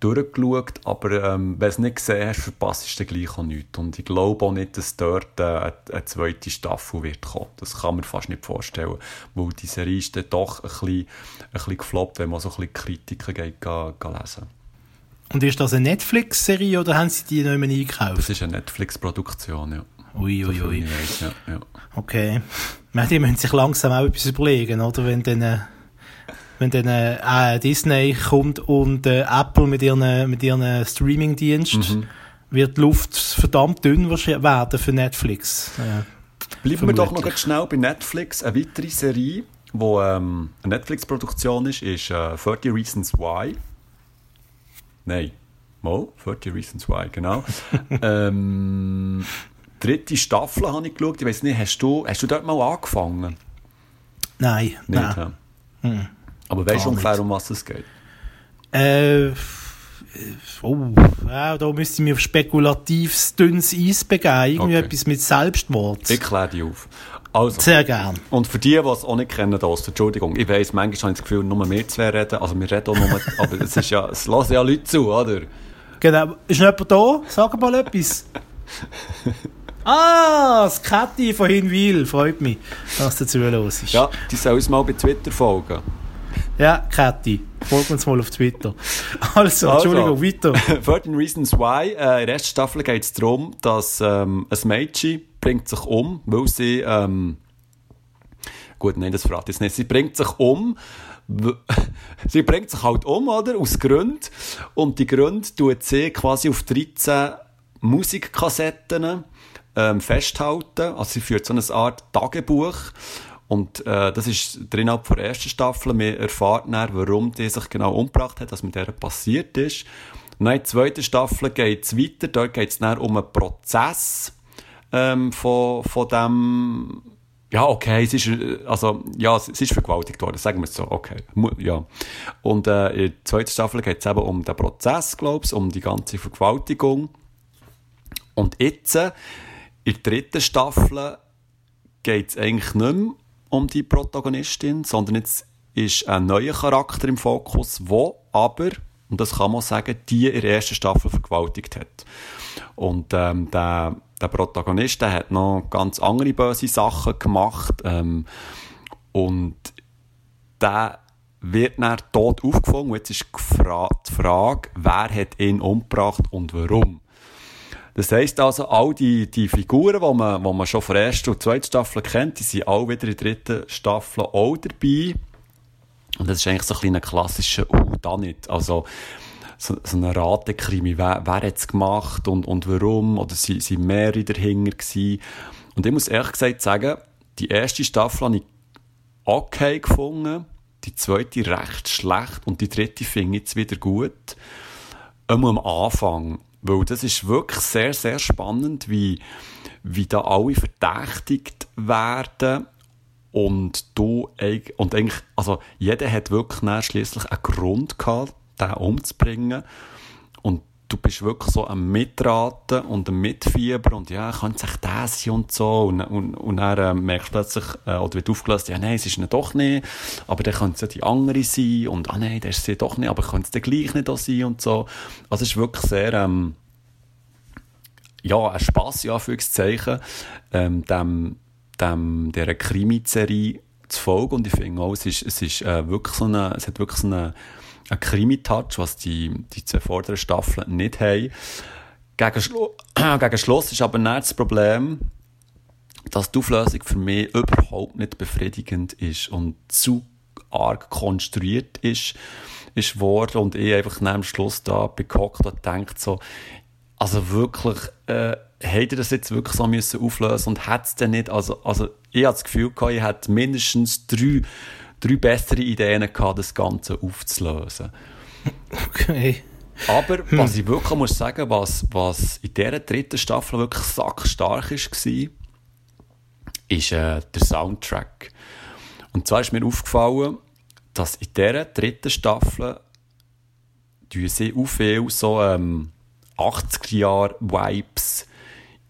durchgeschaut, aber ähm, wenn du es nicht gesehen hast, verpasst du gleich auch nichts. Und ich glaube auch nicht, dass dort äh, eine, zweite Staffel wird kommen. Das kann man fast nicht vorstellen, weil die Serie ist dann doch ein bisschen, ein bisschen gefloppt, wenn man so ein bisschen Kritiken geht, geht, geht lesen Und ist das eine Netflix-Serie oder haben sie die nicht mehr eingekauft? Das ist eine Netflix-Produktion, ja. Ui, ui, ui. Weiß, ja, ja. Okay. Die müssen sich langsam auch etwas überlegen, oder? Wenn dann... Äh wenn dann äh, Disney kommt und äh, Apple mit ihren, mit ihren Streaming-Dienst, mhm. wird die Luft verdammt dünn werden für Netflix. Ja. Bleiben wir doch noch ganz schnell bei Netflix. Eine weitere Serie, die ähm, eine Netflix-Produktion ist, ist äh, 30 Reasons Why. Nein, mal, 30 Reasons Why, genau. ähm, dritte Staffel habe ich geschaut. Ich weiß nicht, hast du, hast du dort mal angefangen? Nein, nicht, nein. Ja. Hm. Aber weißt du ungefähr, um was es geht? Äh, oh, ja, da müsste ich mir auf spekulatives, dünnes Eis begeben. Irgendwie okay. etwas mit Selbstmord. Ich kläre dich auf. Also, Sehr gern. Und für die, die es auch nicht kennen, das, Entschuldigung, ich weiss, manchmal habe ich das Gefühl, nur wir zwei reden, also wir reden auch nur, aber es ist ja, es lassen ja Leute zu, oder? Genau. Ist noch jemand da? Sag mal etwas. ah, das Kathi von Hinwil. Freut mich, dass dazu los ist. Ja, die soll uns mal bei Twitter folgen. Ja, Kathi. Folgt uns mal auf Twitter. Also, Entschuldigung, also, weiter. 13 Reasons Why. Äh, in der ersten Staffel geht es darum, dass ähm, ein Mädchen bringt sich um, weil sie... Ähm, gut, nein, das verrate ich jetzt nicht. Sie bringt sich um, sie bringt sich halt um, oder? Aus Gründen. Und die Gründe tut sie quasi auf 13 Musikkassetten ähm, festhalten. Also sie führt so eine Art Tagebuch. Und äh, das ist drin ab der ersten Staffel. Man erfahrt dann, warum die sich genau umgebracht hat, was mit der passiert ist. Und dann in der zweiten Staffel geht es weiter. Dort geht es dann um einen Prozess ähm, von, von dem ja, okay, es ist, äh, also, ja, es ist vergewaltigt worden, sagen wir es so, okay, ja. Und äh, in der zweiten Staffel geht es eben um den Prozess, glaube ich, um die ganze Vergewaltigung. Und jetzt, äh, in der dritten Staffel, geht es eigentlich nicht mehr um die Protagonistin, sondern jetzt ist ein neuer Charakter im Fokus, wo aber, und das kann man sagen, die in der ersten Staffel vergewaltigt hat. Und ähm, der, der Protagonist der hat noch ganz andere böse Sachen gemacht ähm, und der wird dann tot aufgefangen. Und jetzt ist die Frage, wer hat ihn umgebracht und warum. Das heisst also, all die, die Figuren, die man, die man schon von der ersten und zweiten Staffel kennt, die sind alle wieder in der dritten Staffel auch dabei. Und das ist eigentlich so ein kleiner klassischer, uh, da nicht. Also, so, so ein Ratekrimi. Wer, wer hat es gemacht und, und warum? Oder sind, sind mehrere dahinter gewesen? Und ich muss ehrlich gesagt sagen, die erste Staffel habe ich okay gefunden, die zweite recht schlecht und die dritte finde ich jetzt wieder gut. Einmal am Anfang. Weil das ist wirklich sehr, sehr spannend, wie, wie da alle verdächtigt werden und du, und eigentlich, also jeder hat wirklich schließlich einen Grund gehabt, den umzubringen. Du bist wirklich so am Mitraten und am Mitfieber und ja, könnte sich das sein und so. Und, und, und dann äh, merkst du plötzlich, äh, oder wird aufgelöst, ja, nein, es ist doch nicht, aber dann könnte es ja die andere sein und ah nein, das ist sie doch nicht, aber könnte es dann gleich nicht auch sein und so. Also es ist wirklich sehr, ähm, ja, ein Spass, ja, Anführungszeichen, ähm, dem, dem, dieser Krimi-Serie zu folgen und ich finde auch, es ist, es ist äh, wirklich so eine, es hat wirklich so eine, ein Krimi-Touch, was die, die zwei vorderen Staffeln nicht haben. Gegen, Schlu gegen Schluss ist aber nicht das Problem, dass die Auflösung für mich überhaupt nicht befriedigend ist und zu arg konstruiert ist, ist worden und ich einfach dem Schluss da bekockt und denkt so, also wirklich, äh, hätte das jetzt wirklich so müssen auflösen und hätte es denn nicht, also, also ich hatte das Gefühl, gehabt, ich hätte mindestens drei, drei bessere Ideen gehabt, das Ganze aufzulösen. Okay. Aber was ich wirklich muss sagen, was, was in dieser dritten Staffel wirklich sackstark war, ist äh, der Soundtrack. Und zwar ist mir aufgefallen, dass in dieser dritten Staffel sie auch viel so ähm, 80er-Jahr-Vibes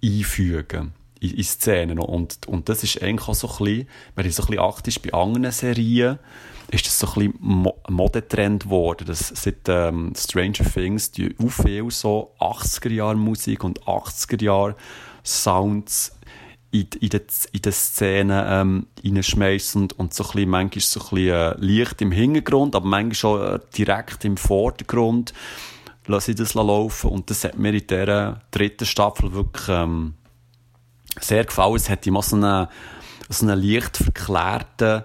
einfügen in, in Szenen. Und, und das ist eigentlich auch so ein bisschen, wenn ich so ein bisschen achtest bei anderen Serien, ist das so ein bisschen Mo Modetrend geworden, dass seit ähm, Stranger Things die auch viel so 80er-Jahr-Musik und 80er-Jahr-Sounds in, in, den, Szenen ähm, reinschmeißen und, und so ein bisschen, manchmal so ein bisschen äh, leicht im Hintergrund, aber manchmal schon äh, direkt im Vordergrund lasse ich das laufen und das hat mir in dieser dritten Staffel wirklich ähm, sehr gefallen. Es hat immer so einen, so einen leicht verklärten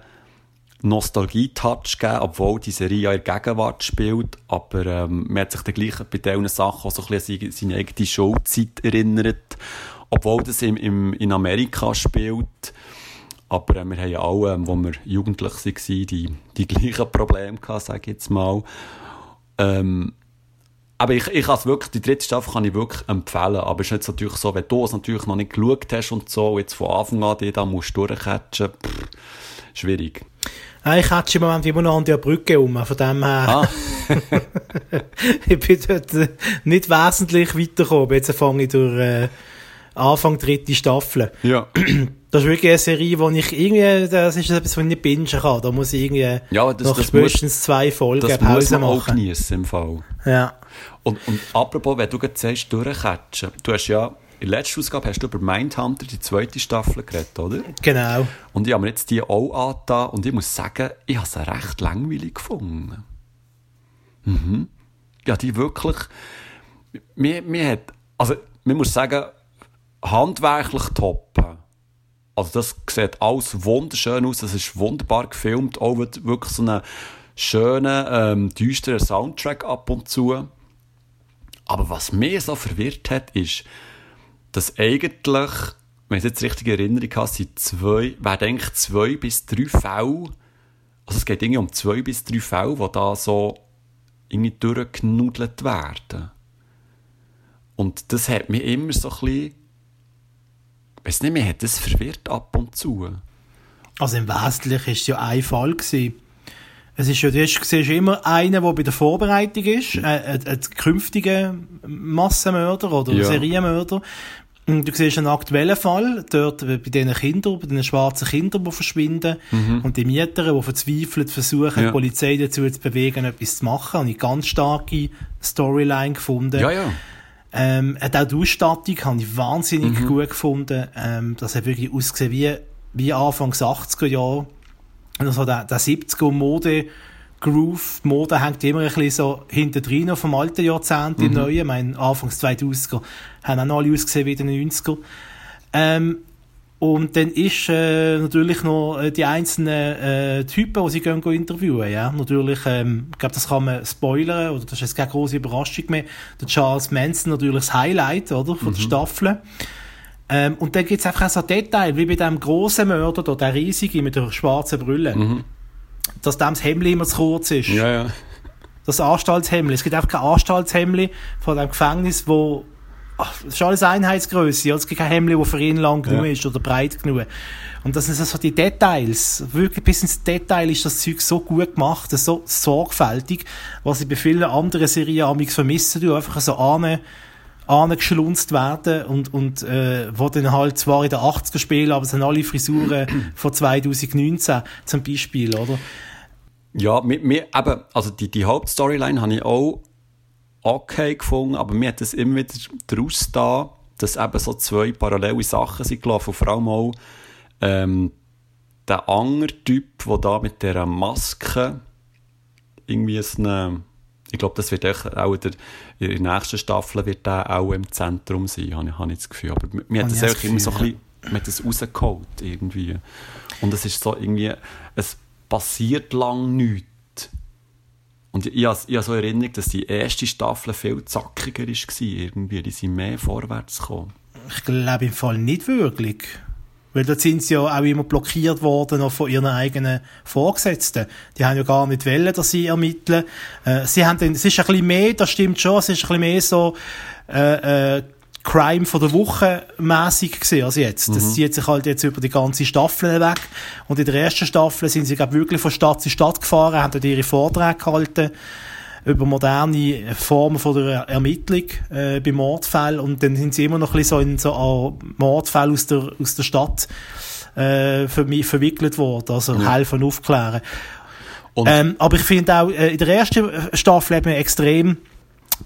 Nostalgie-Touch gegeben, obwohl die Serie ja in der Gegenwart spielt, aber ähm, man hat sich dann gleich bei diesen Sachen auch so ein bisschen an seine eigene Showzeit erinnert obwohl das im, im, in Amerika spielt. Aber äh, wir haben ja alle, ähm, wo wir jugendlich waren, die, die gleichen Probleme gehabt, sage ich jetzt mal. Ähm, aber ich, ich kann wirklich, die dritte Staffel kann ich wirklich empfehlen. Aber es ist jetzt natürlich so, wenn du es natürlich noch nicht geschaut hast und so, jetzt von Anfang an die da musst durchcatchen, pff, schwierig. Ah, ich catche im Moment immer noch an der Brücke um, von dem her. Ah. ich bin dort nicht wesentlich weitergekommen. Jetzt fange ich durch, äh, Anfang dritte Staffel. Ja. Das ist wirklich eine Serie, wo ich irgendwie, das ist etwas, was ich nicht bingen kann. Da muss ich irgendwie Ja, das, nach das spätestens muss, zwei Folgen das Pause muss man auch machen. geniessen im Fall. Ja. Und, und apropos, wenn du jetzt sagst, durchcatchen, du hast ja, in der letzten Ausgabe hast du über Mindhunter, die zweite Staffel geredet, oder? Genau. Und ich habe mir jetzt die auch angetan und ich muss sagen, ich habe sie recht langweilig gefunden. Mhm. Ja, die wirklich, mir, mir hat, also, man muss sagen, handwerklich top. Also das sieht alles wunderschön aus, das ist wunderbar gefilmt, auch wirklich so einen schönen, ähm, düsteren Soundtrack ab und zu. Aber was mich so verwirrt hat, ist, dass eigentlich, wenn ich jetzt richtig in Erinnerung habe, sind zwei, werden eigentlich zwei bis drei Fälle, also es geht irgendwie um zwei bis drei Fälle, die da so irgendwie durchgenudelt werden. Und das hat mich immer so ein bisschen weiß nicht, mir hat das verwirrt ab und zu. Also im Wesentlichen war es ja ein Fall. Gewesen. Es ist ja, du siehst immer einen, der bei der Vorbereitung ist, äh, ein, ein künftiger Massenmörder oder Ja. Serienmörder. Und Du siehst einen aktuellen Fall, dort bei diesen Kindern, bei diesen schwarzen Kindern, die verschwinden, und die Mieter, die verzweifelt versuchen, Ja. die Polizei dazu zu bewegen, etwas zu machen. Habe ich eine ganz starke Storyline gefunden. Ja, ja. Ähm, hat auch die Ausstattung habe ich wahnsinnig Mhm. gut gefunden. Ähm, das hat wirklich ausgesehen wie, wie Anfangs 80er Jahre. Also der, der 70er Mode Groove, die Mode hängt immer ein bisschen so hinter drin vom alten Jahrzehnt Mhm. im neuen. Ich meine, Anfangs 2000er haben auch noch alle ausgesehen wie in den 90er. Ähm, und dann ist äh, natürlich noch äh, die einzelnen äh, Typen, die sie gehen, gehen interviewen. Ja? Natürlich, ähm, ich glaube, das kann man spoilern, oder das ist jetzt keine große Überraschung mehr. Der Charles Manson natürlich das Highlight oder, von der Staffel. Ähm, und dann gibt es einfach auch so Detail, wie bei dem grossen Mörder, da, der riesige mit der schwarzen Brille, dass dem das Hemd immer zu kurz ist Ja, ja. das Anstaltshemmli. Es gibt einfach kein Anstaltshemmli von dem Gefängnis, wo ach, das ist alles Einheitsgröße. Es gibt kein Hemmli, das für ihn lang genug Ja. ist oder breit genug. Und das sind so die Details. Wirklich bis ins Detail ist das Zeug so gut gemacht, so sorgfältig, was ich bei vielen anderen Serien amigs vermisse, du einfach so ane angeschlunzt werden und, und äh, wo dann halt zwar in den 80er spielen, aber es sind alle Frisuren von 2019 zum Beispiel, oder? Ja, mir, mir, eben, also die, die Hauptstoryline habe ich auch okay gefunden, aber mir hat es immer wieder daraus da, dass eben so zwei parallele Sachen sind gelaufen. Vor allem auch ähm, der andere Typ, der da mit dieser Maske irgendwie so eine, ich glaube, das wird auch, der, in der nächsten Staffel wird der auch im Zentrum sein, habe ich, habe ich das Gefühl. Aber mir- hat das das immer so ein bisschen, mir hat das rausgeholt irgendwie. Und es ist so irgendwie, es passiert lang nichts. Und ich, ich, ich habe so Erinnerung, dass die erste Staffel viel zackiger war irgendwie. Die sind mehr vorwärts gekommen. Ich glaube im Fall nicht wirklich. Weil dort sind sie ja auch immer blockiert worden noch von ihren eigenen Vorgesetzten. Die haben ja gar nicht wollen, dass sie ermitteln. Äh, sie haben dann, es ist ein bisschen mehr, das stimmt schon, es ist ein bisschen mehr so, äh, äh, Crime von der Woche mäßig gesehen als jetzt. Das zieht sich halt jetzt über die ganze Staffel weg. Und in der ersten Staffel sind sie, glaube wirklich von Stadt zu Stadt gefahren, haben dort ihre Vorträge gehalten über moderne Formen von der Ermittlung äh, bei Mordfällen und dann sind sie immer noch ein bisschen so in so an Mordfälle aus der, aus der Stadt äh, ver verwickelt worden, also Ja. helfen aufklären. Und- ähm, aber ich finde auch, äh, in der ersten Staffel hat man extrem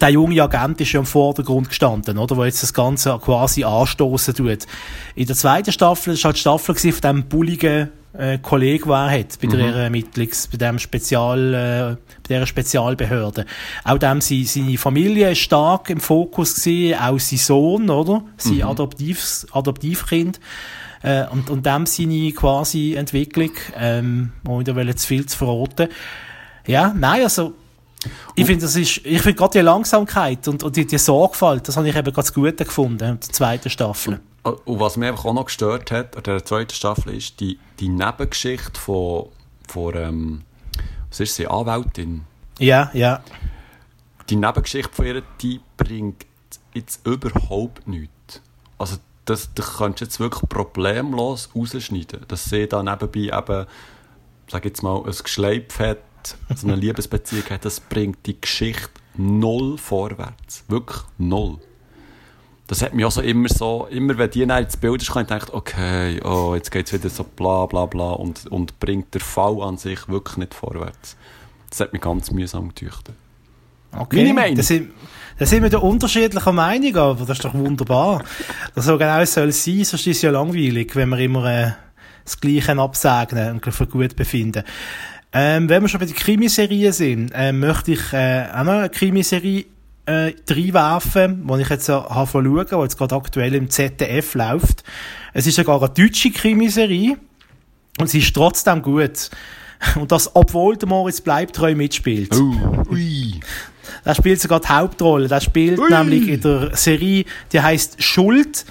der junge Agent ist ja im Vordergrund gestanden, oder? Wo jetzt das Ganze quasi anstoßen tut. In der zweiten Staffel, das war halt die Staffel von dem bulligen, äh, Kollegen, den er hat, bei der Ermittlungs, bei dem Spezial, äh, bei dieser Spezialbehörde. Auch dem, sie, seine Familie ist stark im Fokus gewesen, auch sein Sohn, oder? Sein Adoptivs, Adoptivkind. Äh, und, und dem seine quasi Entwicklung, ähm, ohne da zu viel zu verraten. Ja, nein, also, ich finde, das ist, ich finde gerade die Langsamkeit und, und die, die Sorgfalt, das habe ich eben ganz gut gefunden, in der zweiten Staffel. Und was mich einfach auch noch gestört hat an der zweiten Staffel ist die, die Nebengeschichte von, von ähm, was ist sie, Anwältin. Ja, ja. Die Nebengeschichte von ihr, die bringt jetzt überhaupt nichts. Also das, das kannst du jetzt wirklich problemlos rausschneiden. Dass sie da nebenbei eben, sag jetzt mal, ein Geschleip hat, so eine Liebesbeziehung hat, das bringt die Geschichte null vorwärts. Wirklich null. Das hat mich auch so immer so, immer wenn die ins Bild ist, kann ich denken, okay, oh, jetzt geht es wieder so bla bla bla und, und bringt der Fall an sich wirklich nicht vorwärts. Das hat mich ganz mühsam getüchtet. Okay. Meine Meinung. Da sind, da sind wir da unterschiedlicher Meinung, aber das ist doch wunderbar. Das soll genau soll es sein, sonst ist es ja langweilig, wenn wir immer äh, das Gleiche absegnen und für gut befinden. Ähm, wenn wir schon bei den Krimiserien sind, äh, möchte ich äh, auch noch eine Krimiserie äh, reinwerfen, die ich jetzt äh, habe schauen, die jetzt gerade aktuell im ZDF läuft. Es ist sogar eine deutsche Krimiserie und sie ist trotzdem gut. Und das, obwohl der Moritz Bleibtreu mitspielt. Ui. Der spielt sogar die Hauptrolle. Der spielt Ui. nämlich in der Serie, die heißt Schuld,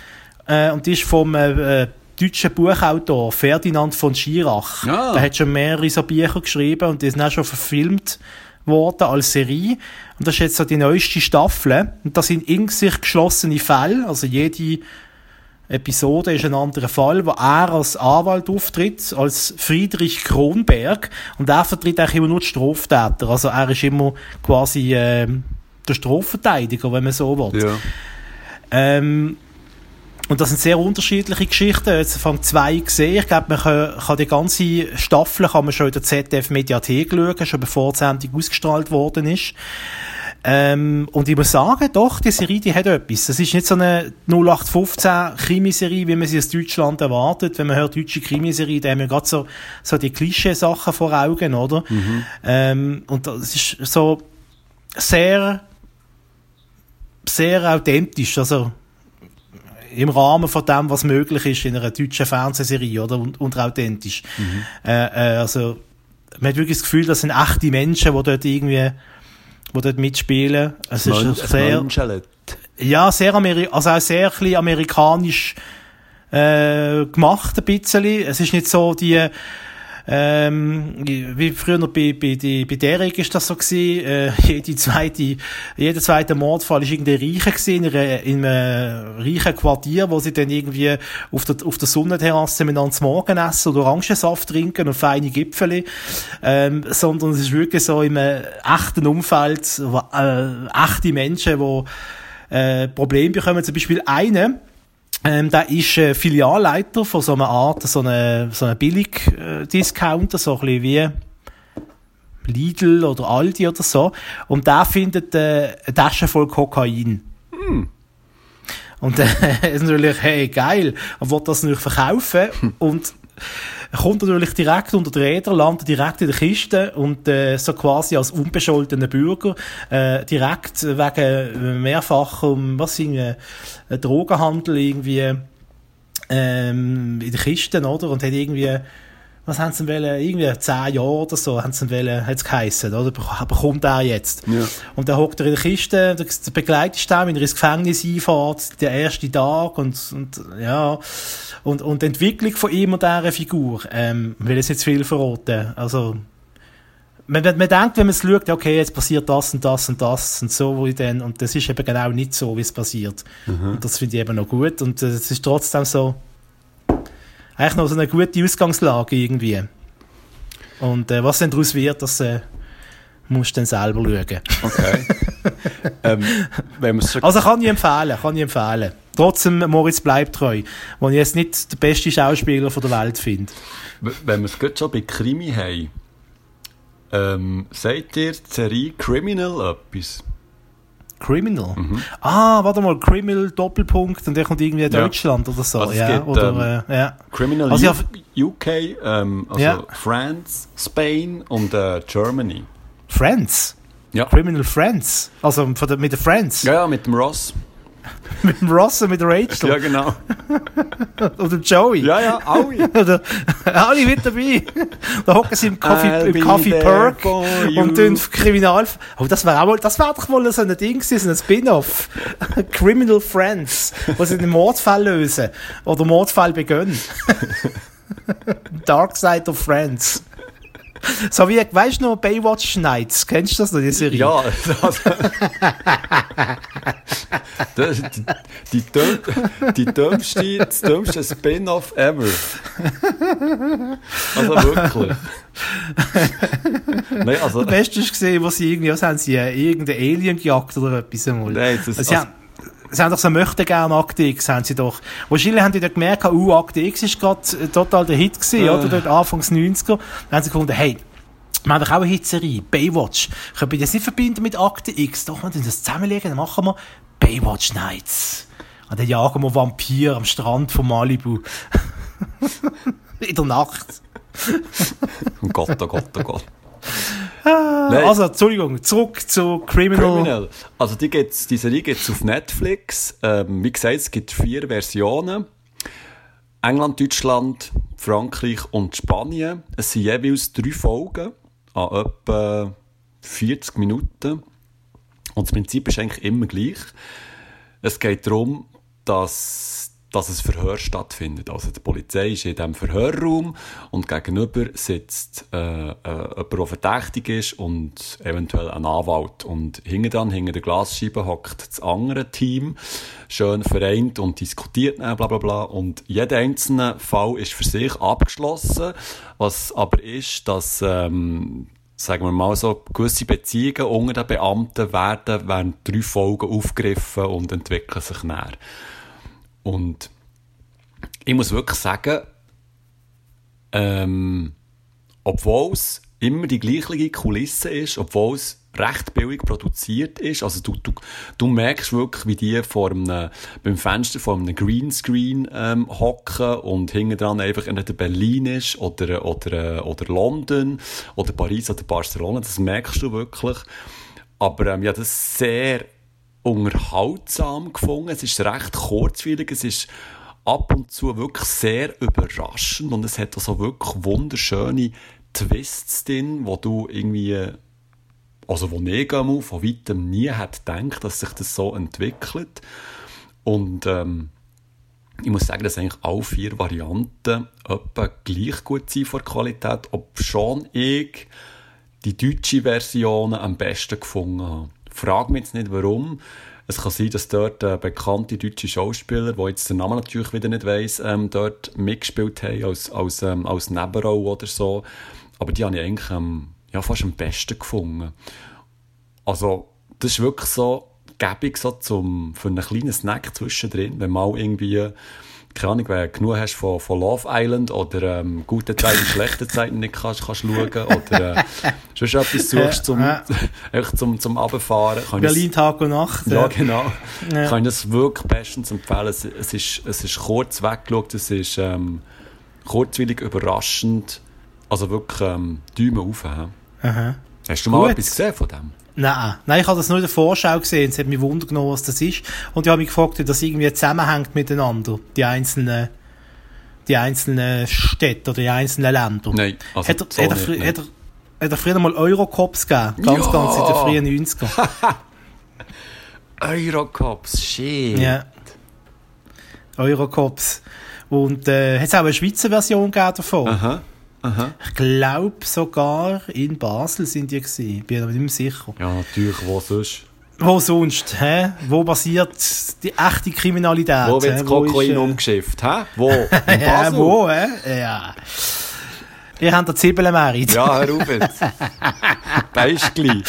äh, und die ist vom äh, äh, deutschen Buchautor Ferdinand von Schirach. Ah. Der hat schon mehrere so Bücher geschrieben und die sind auch schon verfilmt worden als Serie. Und das ist jetzt so die neueste Staffel. Und das sind in sich geschlossene Fälle, also jede Episode ist ein anderer Fall, wo er als Anwalt auftritt, als Friedrich Kronberg. Und er vertritt eigentlich immer nur die Straftäter. Also er ist immer quasi ähm, der Strafverteidiger, wenn man so will. Ja. Ähm, und das sind sehr unterschiedliche Geschichten. Jetzt fangen zwei gesehen. Ich glaube, man kann, kann die ganze Staffel kann man schon in der ZDF Mediathek schauen, schon bevor die Sendung ausgestrahlt worden ist. Ähm, und ich muss sagen, doch, die Serie, die hat etwas. Das ist nicht so eine 0815 Krimiserie, wie man sie aus Deutschland erwartet. Wenn man hört deutsche Krimiserie, da haben wir gerade so, so die Klischee-Sachen vor Augen, oder? Ähm, und das ist so sehr, sehr authentisch, also im Rahmen von dem, was möglich ist in einer deutschen Fernsehserie, oder? Und, und authentisch. Äh, äh, also, man hat wirklich das Gefühl, das sind echte Menschen, die dort irgendwie, die dort mitspielen. Es ist sehr, ja, sehr Ameri also auch sehr ein amerikanisch äh, gemacht, ein bisschen. Es ist nicht so die, ähm, wie früher bei, bei, die, bei Derek ist das so gewesen, äh, jede zweite, jeder zweite Mordfall ist irgendwie Reiche gewesen, in, einer, in einem reichen Quartier, wo sie dann irgendwie auf der, auf der Sonnenterrasse miteinander zum Morgen essen oder Orangensaft trinken und feine Gipfeli, ähm, sondern es ist wirklich so in einem echten Umfeld, äh, echte Menschen, die äh, Probleme bekommen. Zum Beispiel eine, ähm, der ist äh, Filialleiter von so einer Art, so einer so einer Billig-Discounter, so ein bisschen wie Lidl oder Aldi oder so. Und der findet äh, eine Tasche voll Kokain. Und äh, ist natürlich, hey, geil, er will das natürlich verkaufen und kommt natürlich direkt unter die Räder, landet direkt in der Kiste und äh, so quasi als unbescholtener Bürger äh, direkt wegen mehrfachem, was irgendwie, äh, Drogenhandel irgendwie ähm, in der Kiste, oder? Und hat irgendwie was haben sie wollen, irgendwie zehn Jahre oder so, haben sie wollen, hat's geheissen, oder? Bekommt er jetzt. Ja. Und dann hockt er in der Kiste, der begleitet ihn, wenn er ins Gefängnis einfährt, der erste Tag und, und, ja. Und, und die Entwicklung von ihm und dieser Figur, ähm, will jetzt nicht zu viel verraten. Also, man, man denkt, wenn man es schaut, okay, jetzt passiert das und das und das und so, wo ich dann, und das ist eben genau nicht so, wie es passiert. Und das finde ich eben noch gut und äh, es ist trotzdem so, eigentlich noch so eine gute Ausgangslage irgendwie. Und äh, was dann daraus wird, das äh, musst du dann selber schauen. Okay. ähm, schon Also kann ich empfehlen, kann ich empfehlen. Trotzdem, Moritz bleibt treu, wo ich jetzt nicht der beste Schauspieler von der Welt finde. Wenn wir es gerade schon bei Krimi haben, ähm, sagt ihr die Serie Criminal etwas? Criminal? Ah, warte mal, Criminal Doppelpunkt und der kommt irgendwie in Ja. Deutschland oder so. Also ja, gibt, oder, äh, ja. Criminal Also ja, UK, ähm, also Ja. France, Spain und äh, Germany. Friends. Ja. Criminal Friends. Also der, mit den Friends. Ja, ja, mit dem Ross. Mit dem Ross und mit Rachel. Ja, genau. Oder Joey. Ja, ja, alle. Oder, alle mit dabei. Da hocken sie im Coffee, im Coffee Perk und tun Kriminal. Oh, das wäre auch mal, das wäre doch mal so ein Ding gewesen, ein Spin-off. Criminal Friends, wo sie den Mordfall lösen. Oder Mordfall begönnen. Dark Side of Friends. So wie, weißt du noch, Baywatch Nights? Kennst du das noch, die Serie? Ja, also, das, die, die, dümm, die dümmste, das dümmste Spin-off ever. Also wirklich. Nein, also, Das Beste ist gesehen, wo sie irgendwie, was haben sie, äh, irgendeinen Alien gejagt oder etwas einmal. Nein, das- also- haben, sie haben doch so möchte gerne Akte X, haben sie doch. Wahrscheinlich haben die dort gemerkt, uh, Akte X ist gerade äh, total der Hit gewesen, Äh. oder? Dort Anfangs 90er. Dann haben sie gefunden, hey, wir haben doch auch eine Hitserie, Baywatch. Können wir das nicht verbinden mit Akte X? Doch, wir tun das zusammenlegen, dann machen wir Baywatch Nights. Und dann jagen wir Vampir am Strand von Malibu. In der Nacht. oh Gott, oh Gott, oh Gott. Nein. Also, Entschuldigung, zurück zu Criminal. Criminal. Also die, gibt's, die Serie gibt es auf Netflix. Ähm, wie gesagt, es gibt vier Versionen. England, Deutschland, Frankreich und Spanien. Es sind jeweils drei Folgen an etwa 40 Minuten. Und das Prinzip ist eigentlich immer gleich. Es geht darum, dass, dass ein Verhör stattfindet. Also die Polizei ist in diesem Verhörraum und gegenüber sitzt äh, äh, jemand, der verdächtig ist und eventuell ein Anwalt. Und hinten dran, hinter der Glasscheibe, hockt das andere Team, schön vereint und diskutiert dann, bla bla bla. Und jeder einzelne Fall ist für sich abgeschlossen. Was aber ist, dass... Ähm, sagen wir mal so, gewisse Beziehungen unter den Beamten werden während drei Folgen aufgegriffen und entwickeln sich näher. Und ich muss wirklich sagen, ähm, obwohl es immer die gleiche Kulisse ist, obwohl es recht billig produziert ist, also du, du, du merkst wirklich, wie die vor einem, beim Fenster vor einem Greenscreen ähm, hocken und hinten dran einfach entweder Berlin ist oder, oder, oder London oder Paris oder Barcelona, das merkst du wirklich. Aber ähm, ja, das sehr unterhaltsam gefunden. Es ist recht kurzweilig. Es ist ab und zu wirklich sehr überraschend und es hat auch so wirklich wunderschöne Twists drin, wo du irgendwie, also wo ich von weitem nie hätte gedacht, dass sich das so entwickelt. Und ähm, ich muss sagen, dass eigentlich alle vier Varianten etwa gleich gut sind von der Qualität, ob schon ich die deutsche Version am besten gefunden habe. Frag mich jetzt nicht, warum. Es kann sein, dass dort äh, bekannte deutsche Schauspieler, die jetzt den Namen natürlich wieder nicht weiss, ähm, dort mitgespielt haben als, als, ähm, als Nebenrolle oder so. Aber die habe ich eigentlich ähm, ja, fast am besten gefunden. Also, das ist wirklich so gäbig so zum, für einen kleinen Snack zwischendrin, wenn mal irgendwie, keine Ahnung, wenn du genug hast von, von Love Island oder ähm, gute Zeiten, schlechte Zeiten nicht kannst, kannst schauen oder äh, sonst etwas suchst zum, einfach zum, zum das- Berlin Tag und Nacht. ja, genau. Ja. Kann ich das wirklich bestens empfehlen. Es, es, ist, es ist kurz weggeschaut, es ist ähm, kurzweilig überraschend. Also wirklich ähm, Däume auf. Aha. Hast du mal Gut. etwas gesehen von dem? Nein, nein, ich habe das nur in der Vorschau gesehen. Es hat mich wundert genommen, was das ist. Und ich habe mich gefragt, wie das irgendwie zusammenhängt miteinander. Die einzelnen Die einzelnen Städte oder die einzelnen Länder. Nein, also hat, er, hat, er, nicht, hat, er, hat er früher mal Eurocops gegeben? Ganz, Ja! ganz in den frühen 90ern. Eurocops, shit. Ja. Eurocops. Und äh, hat es auch eine Schweizer Version gegeben davon? Aha, aha. Ich glaube sogar in Basel sind die gewesen. Bin aber nicht mehr sicher. Ja, natürlich, wo sonst? Wo sonst? Hä? Wo basiert die echte Kriminalität? Wo wird das Kokain äh, umgeschifft, hä? Wo? In Ja, Basel? wo, hä? Ja. Ihr habt den Zwiebelmerit. Ja, hör auf jetzt. Beischli.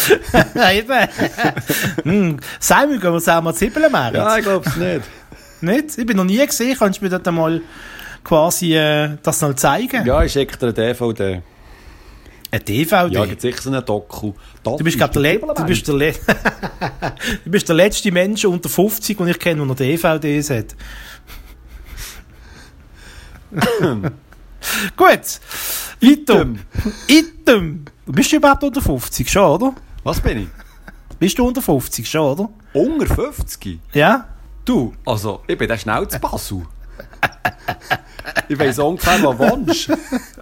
Eben. hm. Simon, gehen wir zusammen Zwiebelmerit? Ja, ich glaub's nicht. Nicht? Ich bin noch nie gesehen. Kannst du mir dort mal quasi äh, das noch zeigen? Ja, ich schicke dir eine DVD. Ein DVD? Ja, gibt sicher so einen Doku. Das Du bist, ist glaub, der, du, bist der, Le du bist der letzte Mensch unter 50, den ich kenne, der noch DVDs hat. Gut. Item. Item. Bist du überhaupt unter 50 schon, oder? Was bin ich? Bist du unter 50 schon, oder? Unter 50? Ja? Du, also, ich bin der schnell zu Basel. Ich weiss ungefähr, wo du wohnst.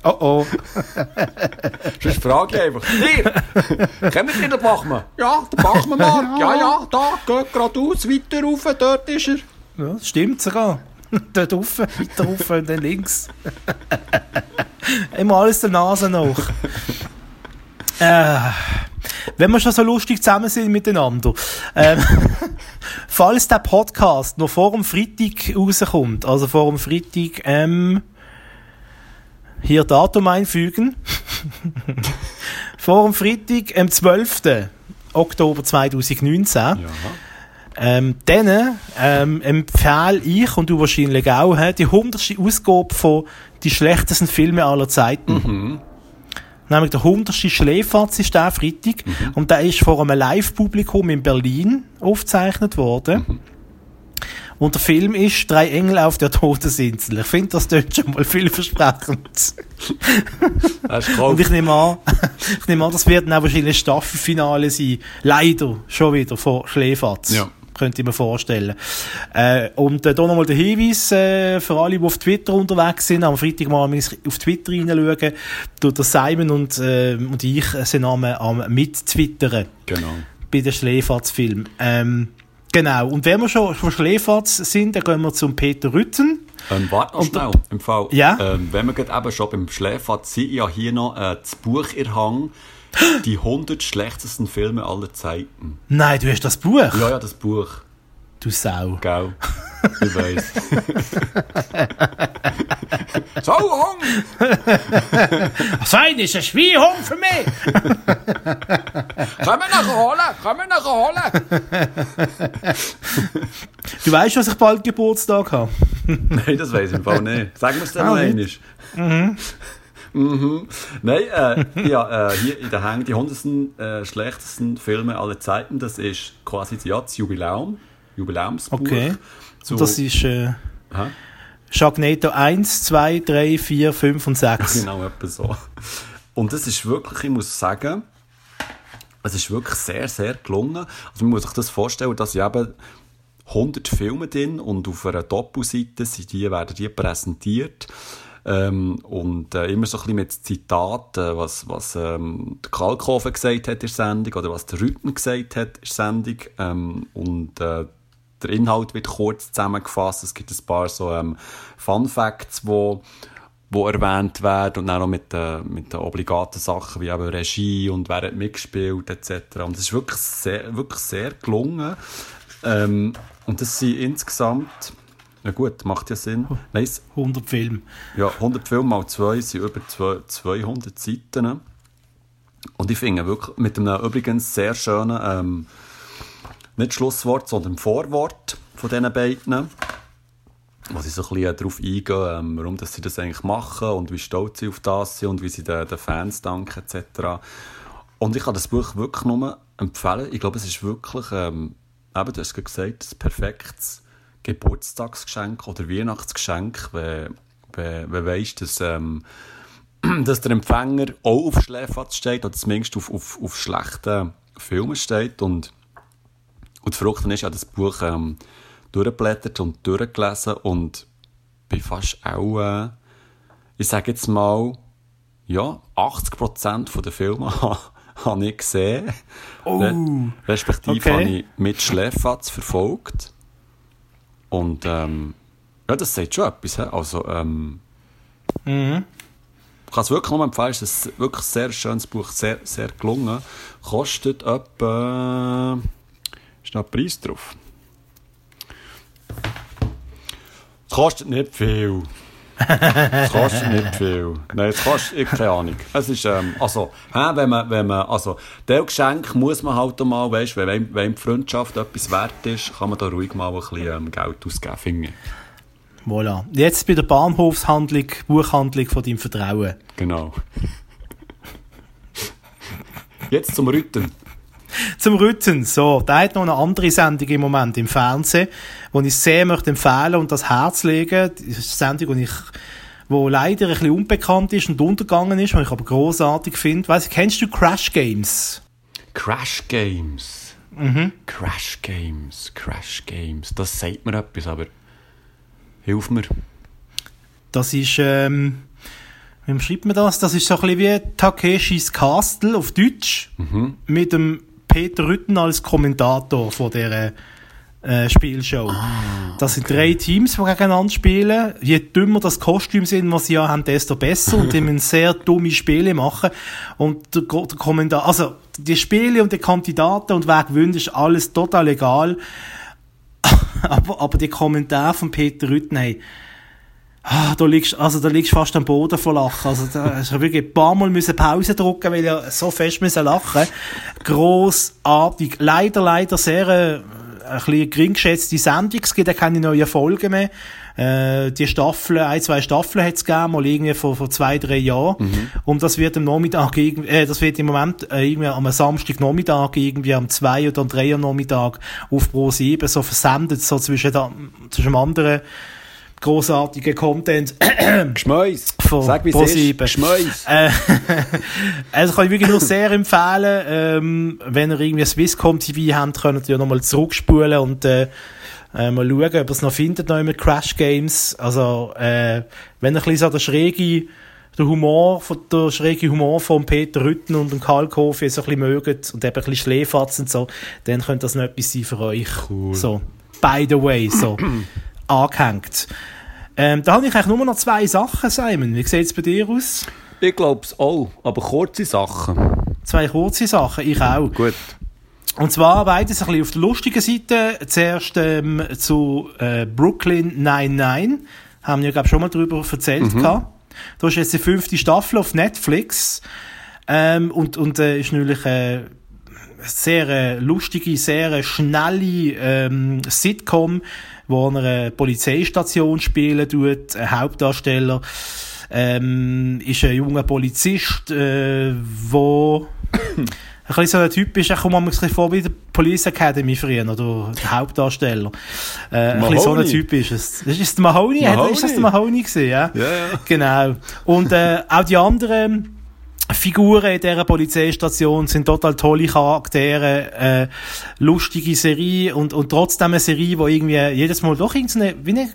Oh oh. Sonst frage ich einfach, dir, kennt ihr den Bachmann? Ja, der Bachmann, Mark. Ja, ja, da, geht geradeaus, weiter rauf, dort ist er. Ja, das stimmt sogar. Dort rauf, weiter rauf und dann links. Immer alles der Nase nach. Äh, wenn wir schon so lustig zusammen sind miteinander. Ähm, falls der Podcast noch vor dem Freitag rauskommt, also vor dem Freitag, ähm, hier Datum einfügen. vor dem Freitag, am 12. Oktober 2019. Ja. Ähm, dann ähm, empfehle ich und du wahrscheinlich auch die 100. Ausgabe von die schlechtesten Filme aller Zeiten. Nämlich der 100. Schläferz ist der Freitag und der ist vor einem Live-Publikum in Berlin aufgezeichnet worden. Und der Film ist Drei Engel auf der Todesinsel. Ich finde, das klingt schon mal vielversprechend. Hast du Und gekauft? ich nehme an, ich nehme an, das wird dann auch wahrscheinlich ein Staffelfinale sein. Leider schon wieder von Schläferz. Ja. Könnte ich mir vorstellen. Äh, und äh, da nochmal der Hinweis äh, für alle, die auf Twitter unterwegs sind. Am Freitag mal auf Twitter reinschauen. Tut der Simon und, äh, und ich sind am, am mittwittern Genau. bei den Schläferz-Film. Ähm, genau. Und wenn wir schon von Schläferz sind, dann gehen wir zum Peter Rütten. Ähm, warte noch schnell, im Fall. Ja? Ähm, wenn wir gerade eben schon beim Schläfert sind, ja hier noch äh, das Buch in Hang, die 100 schlechtesten Filme aller Zeiten. Nein, du hast das Buch. Ja, ja, das Buch. Du Sau. Gell. Ich weiss. so, Hang! Sein ist ein Schweinhund für mich. Können wir nachher holen? Können wir nachher holen? Du weißt, dass ich bald Geburtstag habe. Nein, das weiß ich im Fall nicht. Sagen wir es dann Auch noch nicht. Mhm. Nein, äh, ja, äh, hier in der Hang die 100 äh, schlechtesten Filme aller Zeiten, das ist quasi ja, das Jubiläum, Jubiläumsbuch. Okay. Zu, das ist äh? Sharknado 1, 2, 3, 4, 5 und 6. Genau, etwa so. Und das ist wirklich, ich muss sagen, es ist wirklich sehr, sehr gelungen. Also man muss sich das vorstellen, dass ich eben 100 Filme drin und auf einer Doppelseite sind die, werden die präsentiert. Ähm, und äh, immer so ein bisschen mit Zitaten, was, was ähm, der Kalkofen gesagt hat in der Sendung oder was der Rütten gesagt hat in der Sendung. Ähm, und äh, der Inhalt wird kurz zusammengefasst. Es gibt ein paar so ähm, Fun Facts, wo wo erwähnt werden und dann auch mit den, mit den obligaten Sachen wie eben Regie und wer hat mitgespielt etc. Und es ist wirklich sehr, wirklich sehr gelungen. Ähm, und das sind insgesamt, na gut, macht ja Sinn. Nein, es- 100 Filme. ja, 100 Filme mal 2 sind über zwei- 200 Seiten. Und ich finde wirklich mit einem übrigens sehr schönen, ähm, nicht Schlusswort, sondern Vorwort von diesen beiden, wo sie so ein bisschen darauf eingehen, ähm, warum dass sie das eigentlich machen und wie stolz sie auf das sind und wie sie den, den Fans danken etc. Und ich kann das Buch wirklich nur empfehlen. Ich glaube, es ist wirklich, ähm, eben, du hast gerade gesagt, ein perfektes Geburtstagsgeschenk oder Weihnachtsgeschenk, wenn, wenn, wenn weisst, dass, ähm, dass der Empfänger auch auf Schläferz steht oder zumindest auf, auf, auf schlechten Filmen steht. Und, und das Verrückte ist, ich habe das Buch ähm, durchgeblättert und durchgelesen und bin fast auch äh, ich sage jetzt mal, ja, 80% der Filme habe ich gesehen. Oh, Re respektive okay. habe ich mit Schläferz verfolgt. Und ähm, ja, das sagt schon etwas. he? Also, ähm, Mhm. ich kann es wirklich nur empfehlen. Es ist ein wirklich sehr schönes Buch, sehr, sehr gelungen. Kostet etwa... Ist noch ein Preis drauf? Kostet nicht viel. Es kostet nicht viel. Nein, es kostet, ich keine Ahnung. Es ist, ähm, also, hä, wenn man, wenn man, also, der Geschenk muss man halt mal, weißt, wenn, wenn, wenn die Freundschaft etwas wert ist, kann man da ruhig mal ein bisschen ähm, Geld ausgeben, finde. Voilà. Jetzt bei der Bahnhofshandlung, Buchhandlung von deinem Vertrauen. Genau. Jetzt zum Rütten. Zum Rütten, so, da hat noch eine andere Sendung im Moment im Fernsehen, die ich sehr möchte empfehlen und das Herz legen. Das ist eine Sendung, die ich, wo leider ein bisschen unbekannt ist und untergegangen ist, die ich aber großartig finde. Weißt du, kennst du Crash Games? Crash Games. Crash Games, Crash Games. Das sagt mir etwas, aber hilf mir. Das ist, ähm, wie schreibt man das? Das ist so ein bisschen wie Takeshis Castle auf Deutsch, mit dem Peter Rütten als Kommentator von dieser äh, Spielshow. das sind drei Teams, die gegeneinander spielen. Je dümmer das Kostüm sind, was sie ja haben, desto besser. Und die müssen sehr dumme Spiele machen. Und der, der Kommentar, also, die Spiele und die Kandidaten und wer gewinnt, ist alles total egal. aber, aber die Kommentare von Peter Rütten, hey, Ah, da liegst, also da liegst fast am Boden vor Lachen. Also da hast du wirklich ein paar Mal müssen Pause drücken, weil ich so fest müssen lachen. Grossartig. Leider, leider sehr, äh, ein bisschen gering geschätzte Sendung. Es gibt ja keine neuen Folgen mehr. Äh, die Staffeln, ein, zwei Staffeln hat es gegeben, mal irgendwie vor, vor zwei, drei Jahren. Und das wird am Nachmittag, äh, das wird im Moment äh, irgendwie am Samstagnachmittag, irgendwie am zwei oder am drei Uhr Nachmittag auf Pro 7 so versendet, so zwischen, da, zwischen dem anderen großartigen Content Geschmäus. von Sag, wie es ist. Geschmäus. äh, also kann ich wirklich nur sehr empfehlen, ähm, wenn ihr irgendwie Swisscom TV habt, könnt ihr nochmal zurückspulen und äh, äh, mal schauen, ob ihr es noch findet, noch immer Crash Games. Also, äh, wenn ihr ein bisschen so der schräge, der Humor, von, der schräge Humor von Peter Rütten und dem Karl Kofi so ein bisschen mögt und eben ein bisschen Schläferz und so, dann könnte das noch etwas sein für euch. Cool. So, by the way, so, angehängt. Ähm, da habe ich eigentlich nur noch zwei Sachen, Simon. Wie sieht es bei dir aus? Ich glaube es auch, aber kurze Sachen. Zwei kurze Sachen, ich auch. Gut. Und zwar beides ein bisschen auf der lustigen Seite. Zuerst ähm, zu äh, Brooklyn 99. Haben wir, glaube schon mal darüber erzählt. gehabt. Da ist jetzt die fünfte Staffel auf Netflix. Ähm, und und äh, ist natürlich äh, sehr äh, lustige, sehr äh, schnelle ähm, Sitcom, wo er eine Polizeistation spielen tut, ein Hauptdarsteller ähm, ist ein junger Polizist, äh, wo ein bisschen so ein Typ ist, ich komme mir ein bisschen vor wie der Police Academy früher, oder der Hauptdarsteller. Äh, ein bisschen so ein. Typ ist es. Ist es der Mahoney? Mahoney. Ist das der Mahoney gewesen, ja? Ja, ja. Genau. Und äh, auch die anderen Figuren in dieser Polizeistation sind total tolle Charaktere, äh, lustige Serie und, und trotzdem eine Serie, wo irgendwie jedes Mal doch irgendeine, wie eine,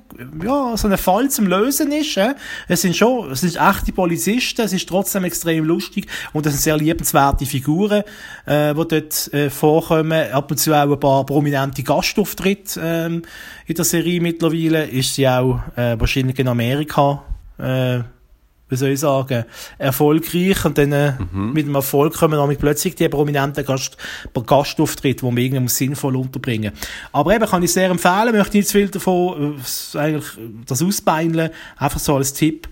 ja, so ein Fall zum Lösen ist. Äh. Es sind schon, es sind echte Polizisten, es ist trotzdem extrem lustig und es sind sehr liebenswerte Figuren, äh, die dort äh, vorkommen. Ab und zu auch ein paar prominente Gastauftritte ähm, in der Serie mittlerweile. Ist sie auch äh, wahrscheinlich in Amerika äh, wie soll ich sagen, erfolgreich und dann äh, mit dem Erfolg kommen dann plötzlich die prominenten Gast, Gastauftritte, die man irgendwie muss sinnvoll unterbringen Aber eben kann ich sehr empfehlen, möchte nicht zu viel davon, äh, eigentlich das ausbeineln, einfach so als Tipp.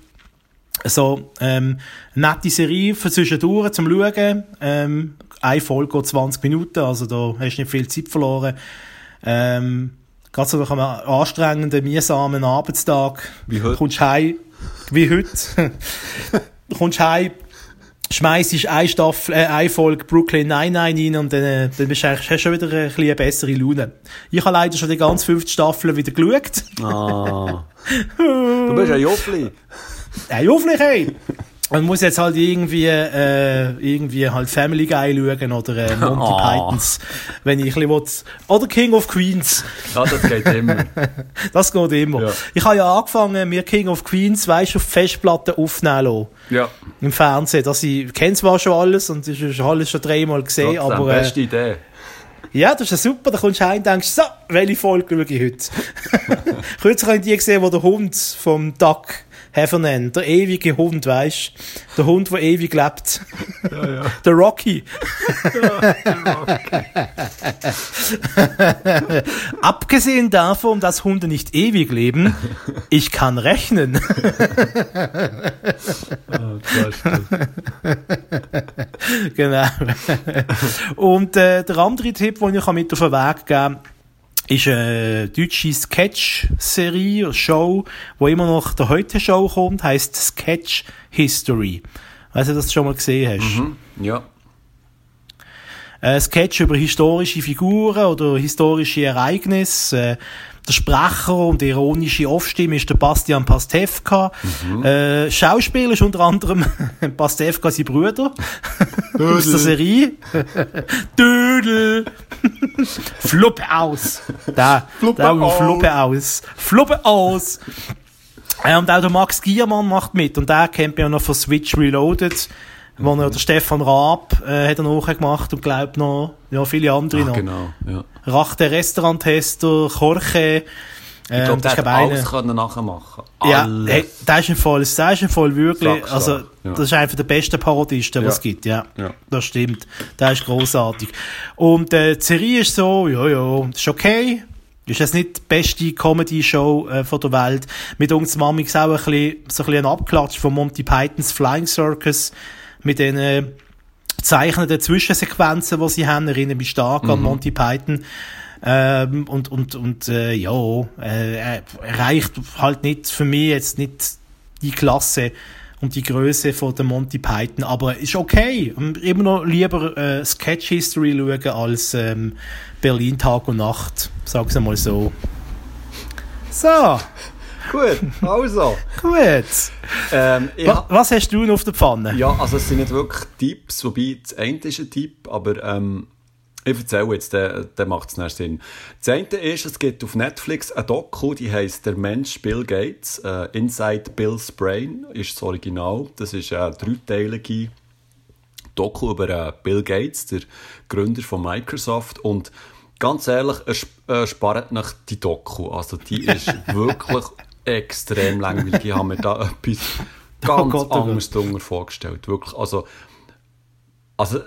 So, ähm, nette Serie für zwischendurch zum Schauen. Ähm, eine Folge geht 20 Minuten, also da hast du nicht viel Zeit verloren. Ähm, Gerade so nach einem anstrengenden, mühsamen Arbeitstag. Wie. Kommst heim, wie heute. du kommst heim, schmeißt eine Staffel, äh, eine Folge Brooklyn Nine-Nine rein und dann, äh, dann bist du eigentlich, hast du schon wieder ein bisschen eine bessere Laune. Ich habe leider schon die ganze fünfte Staffel wieder geschaut. Ah. du bist ein Joffli. Hey, hoffentlich, hey! Man muss jetzt halt irgendwie, äh, irgendwie halt Family Guy schauen oder äh, Monty Oh. Pythons, wenn ich ein bisschen will. Oder King of Queens. Ja, das geht immer. Das geht immer. Ja. Ich habe ja angefangen, mir King of Queens, weisst, auf Festplatte aufnehmen lassen. ja, Im Fernsehen. Dass ich kenne zwar schon alles und das ist alles schon dreimal gesehen, trotzdem, aber äh, beste Idee. ja, das ist ja super. Da kommst du heim und denkst, so, welche Folge schaue ich heute? Kürzlich habe ich die gesehen, wo der Hund vom Duck Heffernan, der ewige Hund, weisst Der Hund, der ewig lebt. Der Rocky. Abgesehen davon, dass Hunde nicht ewig leben, ich kann rechnen. Genau. Und äh, der andere Tipp, den ich mit auf den Weg geben kann, ist eine deutsche Sketch-Serie, Show, wo immer noch der Heute-Show kommt, heißt Sketch History. Weißt du, dass du das schon mal gesehen hast? Mhm. Ja, Äh, Sketch über historische Figuren oder historische Ereignisse. Der Sprecher und ironische Off-Stimme ist der Bastian Pastewka. Äh, Schauspieler ist unter anderem Pastewka sein Bruder aus der Serie. Dödel. Fluppe aus. Da, Fluppe da aus. Fluppe aus. Fluppe aus. Äh, und auch der Max Giermann macht mit. Und der kennt man ja noch von Switch Reloaded. Wo er, der Stefan Raab äh, hat er nachher gemacht und glaubt noch, ja, viele andere Ach, noch. genau. Ja. Rach der Restauranttester, Jorge. Ich Ähm, glaube, das der hat alles können nachmachen ja, Alles. hey, das ist ein Fall, das ist ein Fall wirklich, schlag. also, Ja. das ist einfach der beste Parodiste, was Ja. es gibt, ja. Ja. Das stimmt. Das ist großartig. Und, äh, die Serie ist so, ja, ja, ist okay. Ist jetzt nicht die beste Comedy-Show äh, von der Welt. Mit uns Mami auch ein bisschen, so ein bisschen ein Abklatsch von Monty Pythons Flying Circus mit den äh, zeichnenden Zwischensequenzen, die sie haben, erinnern mich stark an Monty Python. Ähm, und und, und äh, ja, äh, er erreicht halt nicht für mich jetzt nicht die Klasse und die Größe von der Monty Python, aber ist okay. Und Immer noch lieber äh, Sketch History schauen als ähm, Berlin Tag und Nacht, sag's einmal so. So, Gut, also. gut. ähm, ich Wa hab- was hast du noch auf der Pfanne? ja, also es sind nicht wirklich Tipps, wobei das eine ist ein Tipp, aber ähm, ich erzähle jetzt, der, der macht es nicht Sinn. Das eine ist, es gibt auf Netflix ein Doku, die heißt Der Mensch Bill Gates, äh, Inside Bill's Brain, ist das Original. Das ist eine dreiteilige Doku über äh, Bill Gates, der Gründer von Microsoft. Und ganz ehrlich, äh, spart nach die Doku. Also die ist wirklich extrem langweilig. Ich habe mir da etwas ganz Gott, oh Gott. anderes drunter vorgestellt. Wirklich, also, also,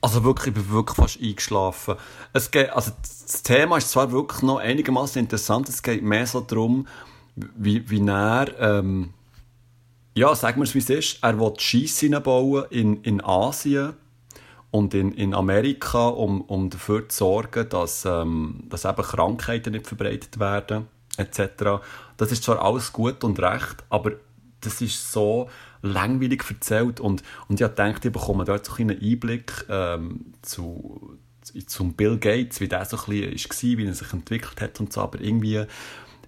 also wirklich, ich bin wirklich fast eingeschlafen. Es geht, also das Thema ist zwar wirklich noch einigermaßen interessant, es geht mehr so darum, wie, wie er, ähm, ja, sagen wir es wie es ist, er will Scheisse bauen in, in Asien und in, in Amerika, um, um dafür zu sorgen, dass, ähm, dass eben Krankheiten nicht verbreitet werden, etc. Das ist zwar alles gut und recht, aber das ist so langweilig erzählt und, und ich gedacht, ich bekomme dort so einen Einblick ähm, zu, zum Bill Gates, wie der so ein bisschen war, wie er sich entwickelt hat und so, aber irgendwie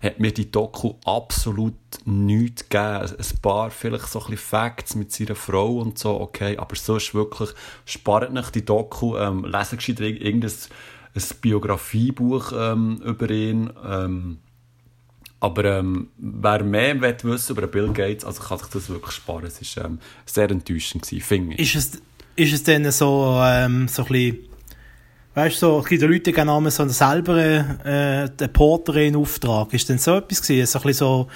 hat mir die Doku absolut nichts gegeben. Ein paar vielleicht so ein bisschen Facts mit seiner Frau und so, okay, aber sonst wirklich, spart nicht die Doku, ähm, lesen gescheiter irg- irgendein ein Biografiebuch ähm, über ihn, ähm, aber ähm, wer mehr will wissen über Bill Gates, also kann sich das wirklich sparen. Es war ähm, sehr enttäuschend, gewesen, finde ich. Ist es, ist es denn so, ähm, so ein bisschen, weißt du, so, es gibt ja Leute, die einmal so selber äh, Porter in Auftrag. Ist denn so etwas gewesen? So ein bisschen so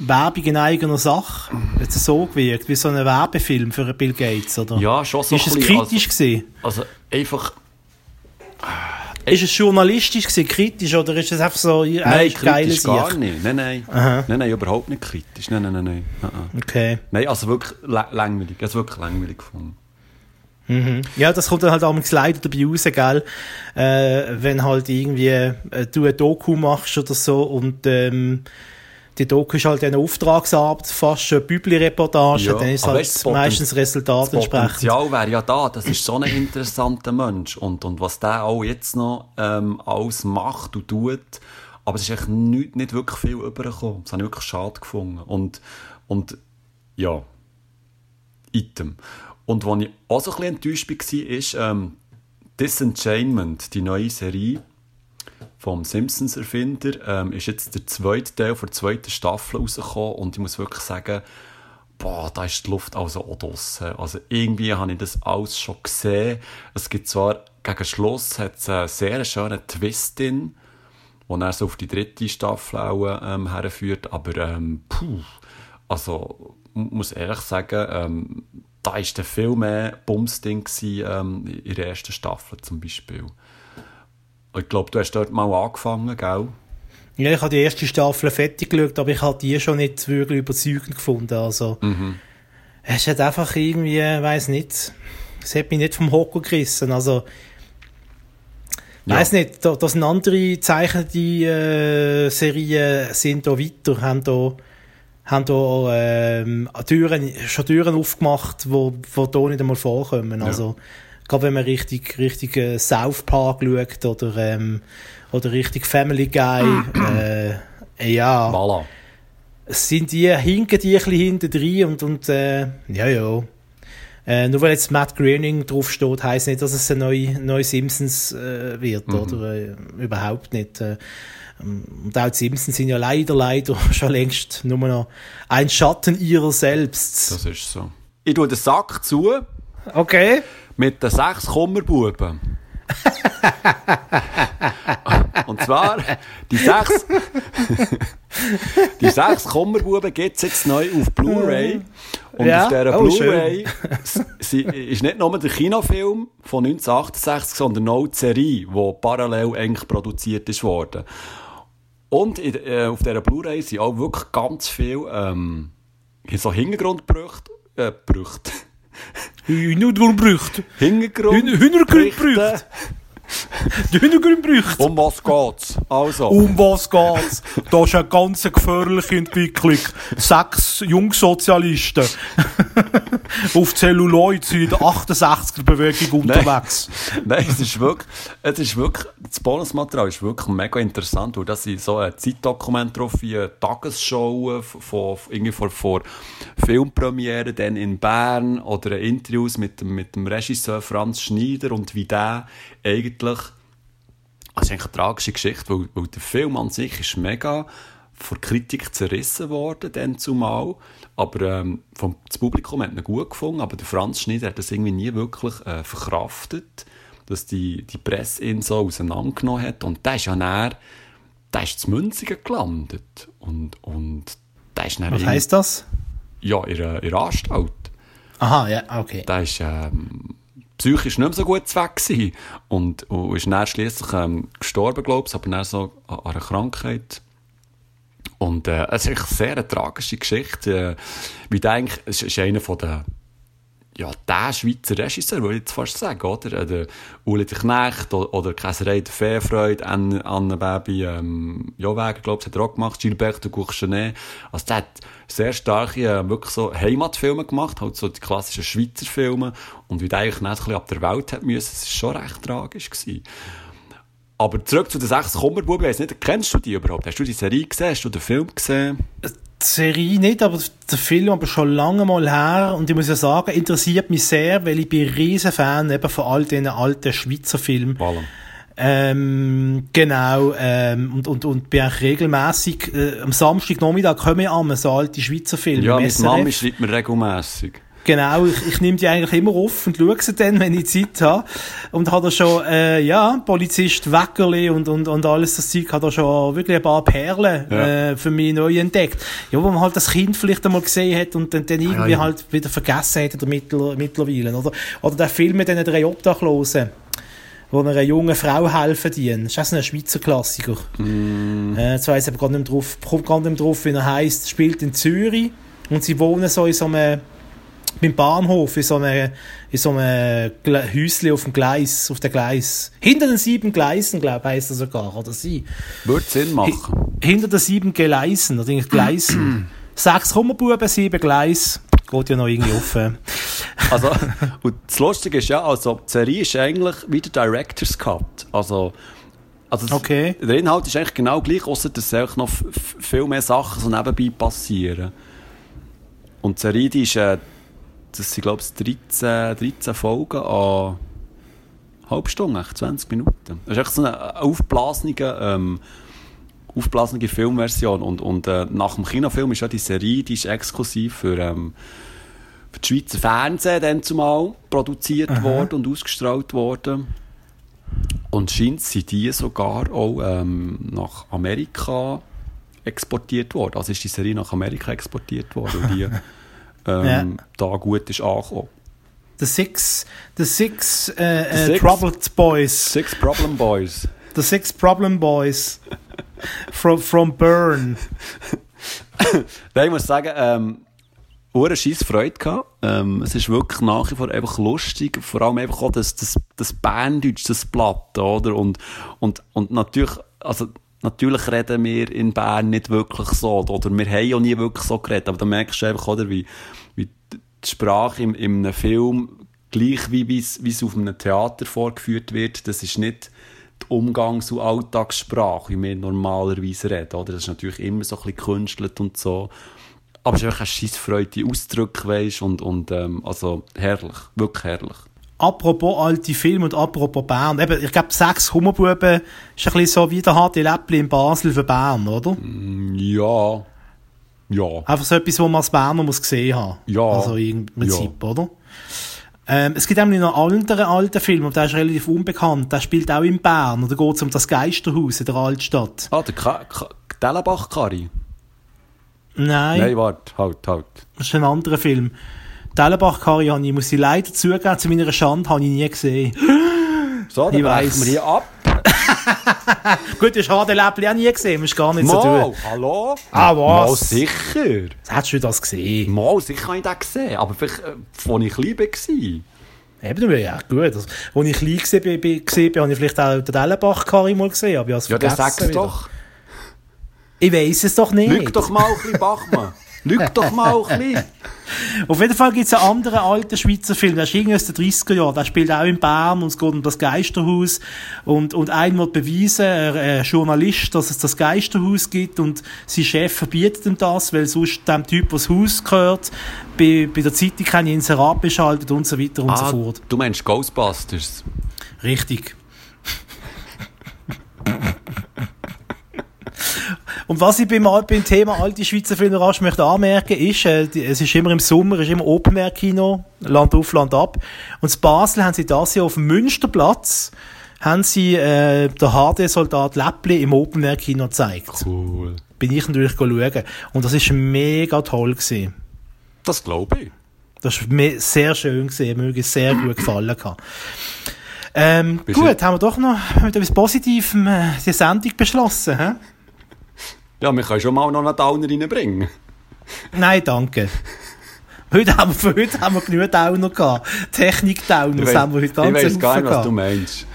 Werbung in eigener Sache? Hat es so gewirkt, wie so ein Werbefilm für einen Bill Gates, oder? Ja, schon so Ist es ein bisschen, kritisch gewesen? Also, also einfach... Ist es journalistisch gewesen, kritisch, oder ist es einfach so, Nein, eigentlich kritisch gar Sicht? nicht. Nein, nein. Aha. Nein, nein, überhaupt nicht kritisch. Nein, nein, nein, nein. Ah, ah. Okay. Nein, also wirklich la- langweilig. Also wirklich langweilig gefunden. Mhm. Ja, das kommt dann halt auch leider dabei raus, gell? Äh, wenn halt irgendwie äh, du ein Doku machst oder so und ähm, die Doku ist halt eine Auftragsarbeit, fast eine Bübli-Reportage, Ja, dann ist halt weißt du, das meistens Resultat Das entsprechend. Potenzial wäre ja da. Das ist so ein interessanter Mensch. Und, und was der auch jetzt noch ähm, alles macht und tut. Aber es ist echt nicht, nicht wirklich viel übergekommen. Das habe ich wirklich schade gefunden. Und, und ja. Item. Und wo ich auch so ein bisschen enttäuscht war, ist ähm, Disenchainment, die neue Serie vom Simpsons-Erfinder, ähm, ist jetzt der zweite Teil der zweiten Staffel rausgekommen und ich muss wirklich sagen, boah, da ist die Luft also auch draussen. Also irgendwie habe ich das alles schon gesehen. Es gibt zwar gegen Schluss hat es einen sehr schönen Twist drin, der dann so auf die dritte Staffel auch, ähm, herführt, aber ähm, puh, also muss ehrlich sagen, ähm, da war viel mehr Bumsding ähm, in der ersten Staffel zum Beispiel. Ich glaube, du hast dort mal angefangen, gell? Ja, ich habe die erste Staffel fertig geschaut, aber ich habe die schon nicht wirklich überzeugend gefunden. Also, Mhm. es hat einfach irgendwie, weiß nicht, es hat mich nicht vom Hocker gerissen. Also, Ja. weiß nicht, da, da sind andere zeichnete äh, Serien sind da weiter, haben da, haben da ähm, Türen, schon Türen aufgemacht, wo, wo da nicht einmal vorkommen. Also, gerade wenn man richtig, richtig äh, South Park schaut oder, ähm, oder richtig Family Guy, äh, ja, Voilà. sind die, hinken die ein bisschen hinten drin und, und äh, ja, ja. Äh, nur weil jetzt Matt Groening draufsteht, heisst nicht, dass es ein neuer neue Simpsons äh, wird, oder? Äh, überhaupt nicht. Äh, und auch die Simpsons sind ja leider, leider schon längst nur noch ein Schatten ihrer selbst. Das ist so. Ich tue den Sack zu Okay. Mit den sechs Kummerbuben. Und zwar, die sechs, die sechs Kummerbuben gibt es jetzt neu auf Blu-ray. Und Ja? auf dieser Oh, Blu-ray ist nicht nur der Kinofilm von 1968, sondern auch die Serie, die parallel eigentlich produziert ist worden. Und in, äh, auf dieser Blu-ray sind auch wirklich ganz viel ähm, so Hintergrundbrüchte, äh, Brüchte. Hühnergrundbrücht. Hintergrund. Hühner- Hühnergrundbrücht. Die Hühnergrundbrücht. Um was geht's? Also. Um was geht's? Da ist eine ganz gefährliche Entwicklung. Sechs Jungsozialisten auf Celluloid sind in der 68er-Bewegung unterwegs. Nein, es ist wirklich, es ist wirklich, das Bonusmaterial ist wirklich mega interessant, weil das sind so ein Zeitdokument drauf, wie eine Tagesschau von, irgendwie vor, vor Filmpremiere dann in Bern oder Interviews mit, dem- mit dem Regisseur Franz Schneider und wie der eigentlich, das ist eigentlich eine tragische Geschichte, weil, weil der Film an sich ist mega von Kritik zerrissen worden, dann zumal. Aber ähm, vom, das Publikum hat ihn gut gefunden, aber der Franz Schneider hat das irgendwie nie wirklich äh, verkraftet, dass die, die Presse ihn so auseinandergenommen hat. Und der ist ja näher, der ist zu Münzigen gelandet. Und, und der ist Was heisst das? Ja, in Anstalt. Aha, ja, okay. Der ist ähm, psychisch nicht mehr so gut weg gewesen. und, und ist dann schliesslich ähm, gestorben, glaube ich, aber dann so an, an einer Krankheit. Und äh, es ist eine sehr tragische Geschichte, äh, wie der eigentlich, es ist einer von den ja, der Schweizer Regisseur, würde ich jetzt fast sagen, oder? Äh, Der Uli der Knecht oder, Käserei der Feenfreude, Anne, Anne Baby, ähm, Joweger, glaube ich, hat er auch gemacht, Gilbert de Courchenet. Also der hat sehr starke, äh, wirklich so Heimatfilme gemacht, halt so die klassischen Schweizer Filme. Und wie der eigentlich nicht ein bisschen ab der Welt hat müssen, das war schon recht tragisch. Gewesen. Aber zurück zu den sechs Kummerbuben, ich weiss nicht, kennst du die überhaupt? Hast du die Serie gesehen? Hast du den Film gesehen? Die Serie nicht, aber der Film aber schon lange mal her. Und ich muss ja sagen, interessiert mich sehr, weil ich bin ein riesen Fan eben von all diesen alten Schweizer Filmen. Voilà. Ähm, genau, ähm, und, und, und bin auch regelmässig, äh, am Samstagnachmittag kommen ja immer so alte Schweizer Filme. Ja, SRF. Mami schreibt mir regelmässig. Genau, ich, ich nehme die eigentlich immer auf und schaue sie dann, wenn ich Zeit habe. Und habe da schon, äh, ja, Polizist Weckerli und, und, und alles das Zeug, hat da schon wirklich ein paar Perlen Ja. äh, für mich neu entdeckt. Ja, wo man halt das Kind vielleicht einmal gesehen hat und dann, dann irgendwie ja. halt wieder vergessen hat oder mittler, mittlerweile. Oder, oder der Film mit diesen drei Obdachlosen wo einer jungen Frau helfen dienen. Das ist so ein Schweizer Klassiker. Äh, jetzt weiss ich aber gar nicht mehr drauf, gar nicht mehr drauf, wie er heisst. Spielt in Zürich und sie wohnen so in so einem, beim Bahnhof, in so einem, in so einem Häuschen auf dem Gleis, auf dem Gleis. Hinter den sieben Gleisen, glaube ich, heisst das sogar, oder sie. Würde Sinn machen. Hinter den sieben Gleisen, oder irgendwie Gleisen. Sechs Kummerbuben, sieben Gleis. Geht ja noch irgendwie offen. Also, und das Lustige ist ja, also, die Serie ist eigentlich wie der Director's Cut. Also, also das- Okay. der Inhalt ist eigentlich genau gleich, außer dass eigentlich noch viel mehr Sachen so nebenbei passieren. Und die Serie, die ist, äh, das sind, glaube ich, 13, 13 Folgen an Halbstunde, echt 20 Minuten. Das ist echt so eine aufblasene, ähm, aufblasene Filmversion. Und, und äh, nach dem Kinofilm ist ja die Serie, die ist exklusiv für, ähm, für das Schweizer Fernsehen dann zumal produziert Aha. worden und ausgestrahlt worden. Und scheint sind die sogar auch ähm, nach Amerika exportiert worden. Also ist die Serie nach Amerika exportiert worden, weil die ähm, da gut ist angekommen. The Six, the six, äh, The äh, Six? Troubled Boys. Six Problem Boys. The Six Problem Boys. from, from Burn. Nein, ich muss sagen, ähm, Uhren scheiß Freude gehabt. Ähm, es ist wirklich nach wie vor einfach lustig. Vor allem einfach auch das, das, das Berndeutsch, das Blatt, oder? Und, und, und natürlich, also, natürlich reden wir in Bern nicht wirklich so, oder? Wir haben ja nie wirklich so geredet. Aber da merkst du einfach, oder, wie, wie die Sprache im, in einem Film, gleich wie wie es auf einem Theater vorgeführt wird, das ist nicht die Umgangs- und Alltagssprache, wie wir normalerweise reden, oder? Das ist natürlich immer so ein bisschen gekünstelt und so. Aber es ist einfach eine scheissfreudige Ausdruck, weisst, und, und, ähm, also, herrlich. Wirklich herrlich. Apropos alte Filme und apropos Bern. Eben, ich glaube, sechs Hummerbuben ist ein bisschen so wie der HD Läppli in Basel für Bern, oder? Ja. Ja. Einfach so etwas, wo man als Berner muss gesehen haben. Ja. Also im Prinzip, oder? Ähm, es gibt nämlich noch einen anderen alten Film, und der ist relativ unbekannt. Der spielt auch in Bern. Und da geht es um das Geisterhaus in der Altstadt. Ah, der Ka Ka Dellenbach-Kari. Nein, Nein, warte, halt, halt. das ist ein anderer Film. Dellenbach-Kari habe ich, muss ich leider zugeben, zu meiner Schande habe ich nie gesehen. So, dann Ich weiss. wir hier ab. Gut, du hast HD Läppli auch nie gesehen, musst gar nicht so Mal, tun. hallo? Ah, Mal was? sicher. Hättest du das gesehen? Mal sicher habe ich den gesehen. Aber vielleicht, äh, als ich klein war. Eben, ja, gut. Also, als ich klein gesehen bin, bin, habe ich vielleicht auch den Dellenbach-Kari mal gesehen, aber ich habe es Ja, dann sag's wieder. doch. Ich weiss es doch nicht. Lüg doch mal ein bisschen, Bachmann. Lüg doch mal ein bisschen. Auf jeden Fall gibt es einen anderen alten Schweizer Film, der ist irgendwie aus den 30er Jahren, der spielt auch in Bern und es geht um das Geisterhaus und, und einer wird beweisen, ein äh, Journalist, dass es das Geisterhaus gibt und sein Chef verbietet ihm das, weil sonst dem Typ, was das Haus gehört, bei, bei der Zeitung keine Inserat beschaltet und so weiter und so fort. du meinst Ghostbusters. Richtig. Und was ich beim, beim Thema alte Schweizer Filme rasch möchte anmerken, ist, äh, die, es ist immer im Sommer, es ist immer Open Air Kino, Land auf, Land ab. Und in Basel haben sie das Jahr auf dem Münsterplatz, haben sie, äh, der HD-Soldat Läppli im Open Air Kino gezeigt. Cool. Bin ich natürlich schauen. Und das ist mega toll gewesen. Das glaube ich. Das war sehr schön gewesen, mir wirklich sehr gut gefallen. Ähm, gut, haben wir doch noch mit etwas Positivem äh, die Sendung beschlossen, hä? Ja, wir können schon mal noch einen Downer reinbringen. Nein, danke. Heute haben wir, für heute haben wir genug Downer gehabt. Technik-Downer, haben wir heute ich ganz weiss gar nicht, was du meinst.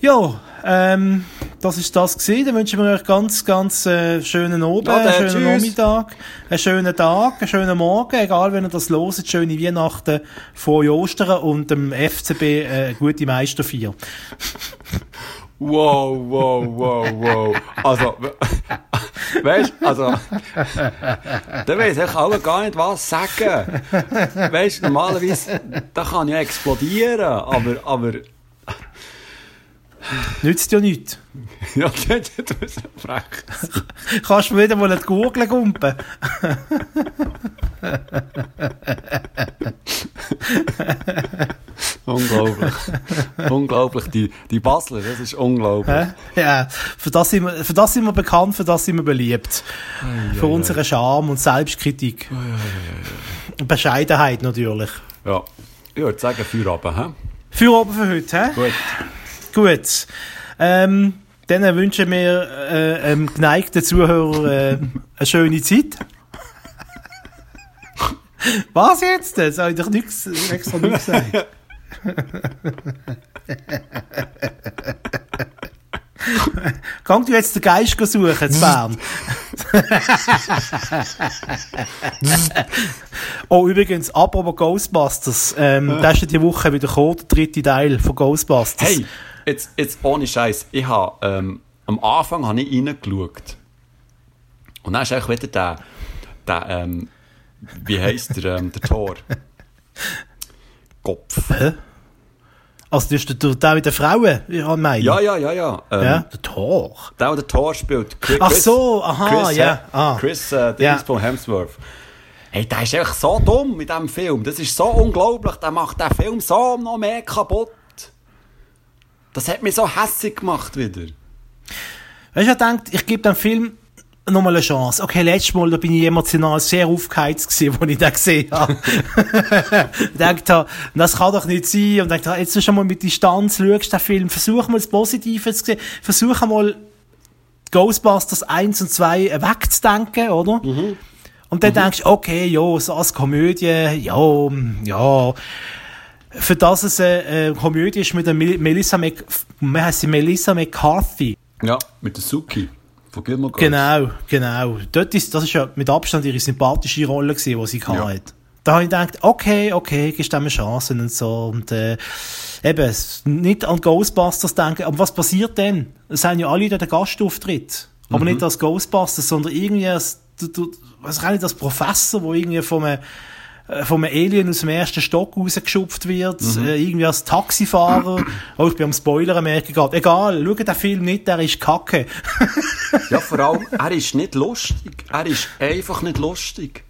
Ja, ähm, das ist das gewesen. Dann wünschen wir euch ganz, ganz äh, schönen Abend, Ja, einen schönen tschüss. Nachmittag, einen schönen Tag, einen schönen Morgen, egal wenn ihr das loset, schöne Weihnachten, frohe Ostern und dem FCB äh, gute Meisterfeier. Wow, wow, wow, wow. Also, we- weißt du, also, da weiss ich alle gar nicht, was sagen. Weißt du, normalerweise, da kann ja explodieren, aber, aber, Nützt ja nichts. ja, das ist frech. Kannst du wieder mal die Gurgel gumpen? Unglaublich. unglaublich, die, die Basler, das ist unglaublich. Ja, für das, sind wir, für das sind wir bekannt, für das sind wir beliebt. für unsere Charme und Selbstkritik. Und Bescheidenheit natürlich. Ja. Ich würde sagen, Feierabend, hä? Für heute, hä? Gut. Gut. Ähm, dann wünschen wir äh, einem geneigten Zuhörer äh, eine schöne Zeit. Was jetzt? Das habe ich doch nichts, extra nichts gesagt. Kannst du jetzt den Geist suchen, zu Bern? oh, übrigens, apropos Ghostbusters, ähm, der ist ja die Woche wieder gekommen, der dritte Teil von Ghostbusters. Hey, jetzt, jetzt ohne Scheiß. Ich habe, ähm, am Anfang habe ich reingeschaut. Und dann ist eigentlich wieder der, der, ähm, wie heisst der, ähm, der Tor? Kopf. Hä? Also, das ist der, der, mit den Frauen, ich meine. Ja, ja, ja, ja. Ähm, Ja, der Tor. Der, der Tor spielt. Chris, Ach so, aha, Chris, ja, äh, ah. Chris äh. Dings von Hemsworth. Hey, der ist einfach so dumm mit diesem Film. Das ist so unglaublich. Der macht den Film so noch mehr kaputt. Das hat mich so hässlich gemacht wieder. Weißt du, ich denke, ich gebe dem Film nochmal eine Chance. Okay, letztes Mal, da bin ich emotional sehr aufgeheizt gewesen, als ich den gesehen habe. ich dachte, das kann doch nicht sein. Und dachte, jetzt schon mal mit Distanz schaust den Film, versuch mal das Positive zu sehen, versuch mal Ghostbusters 1 und 2 wegzudenken, oder? Und dann denkst du, okay, ja, so als Komödie, ja, ja, für das es eine, eine Komödie ist mit der Mel Melissa, heisst sie? Melissa McCarthy. Ja, mit der Suki von Gilmore Girls. Genau, genau. Dort ist, das ist ja mit Abstand ihre sympathische Rolle gewesen, die sie Ja. hatte. Da habe ich gedacht, okay, okay, gibst dem eine Chance und so. Und, äh, eben, nicht an Ghostbusters denken. Aber was passiert denn? Es haben ja alle dort einen Gastauftritt. Mhm. Aber nicht als Ghostbusters, sondern irgendwie als, du, du, was auch nicht als Professor, der irgendwie von einem, äh, einem Alien aus dem ersten Stock rausgeschupft wird, Mhm. äh, irgendwie als Taxifahrer. oh, ich bin am Spoilern merken gerade. Egal, schau den Film nicht, der ist kacke. Ja, vor allem, er ist nicht lustig. Er ist einfach nicht lustig.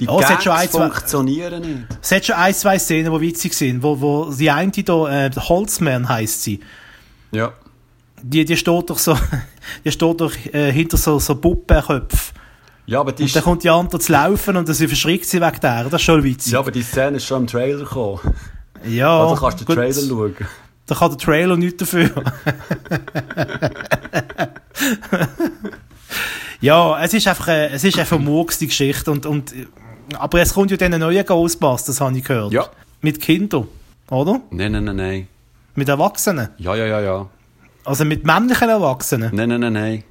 Die Oh, Gags schon ein, zwei- funktionieren nicht. Es hat schon ein, zwei Szenen, die witzig sind, wo, wo die eine da, äh, Holzman heisst sie, Ja. die, die steht doch so, die steht doch äh, hinter so, so Puppenköpfen. Ja, aber die, Und dann kommt die andere zu laufen und sie verschrickt sie weg der. Das ist schon witzig. ja, aber die Szene ist schon im Trailer gekommen. Ja, Also kannst du den gut. Trailer schauen. Da kann der Trailer nichts dafür. ja, es ist einfach, äh, es ist einfach die Geschichte. Und, und, aber es kommt ja dann ein neuer Ghostbusters, habe ich gehört. Ja. Mit Kindern, oder? Nein, nein, nein, nein. Mit Erwachsenen. Ja, ja, ja, ja. Also mit männlichen Erwachsenen. Nein, nein, nein, nein.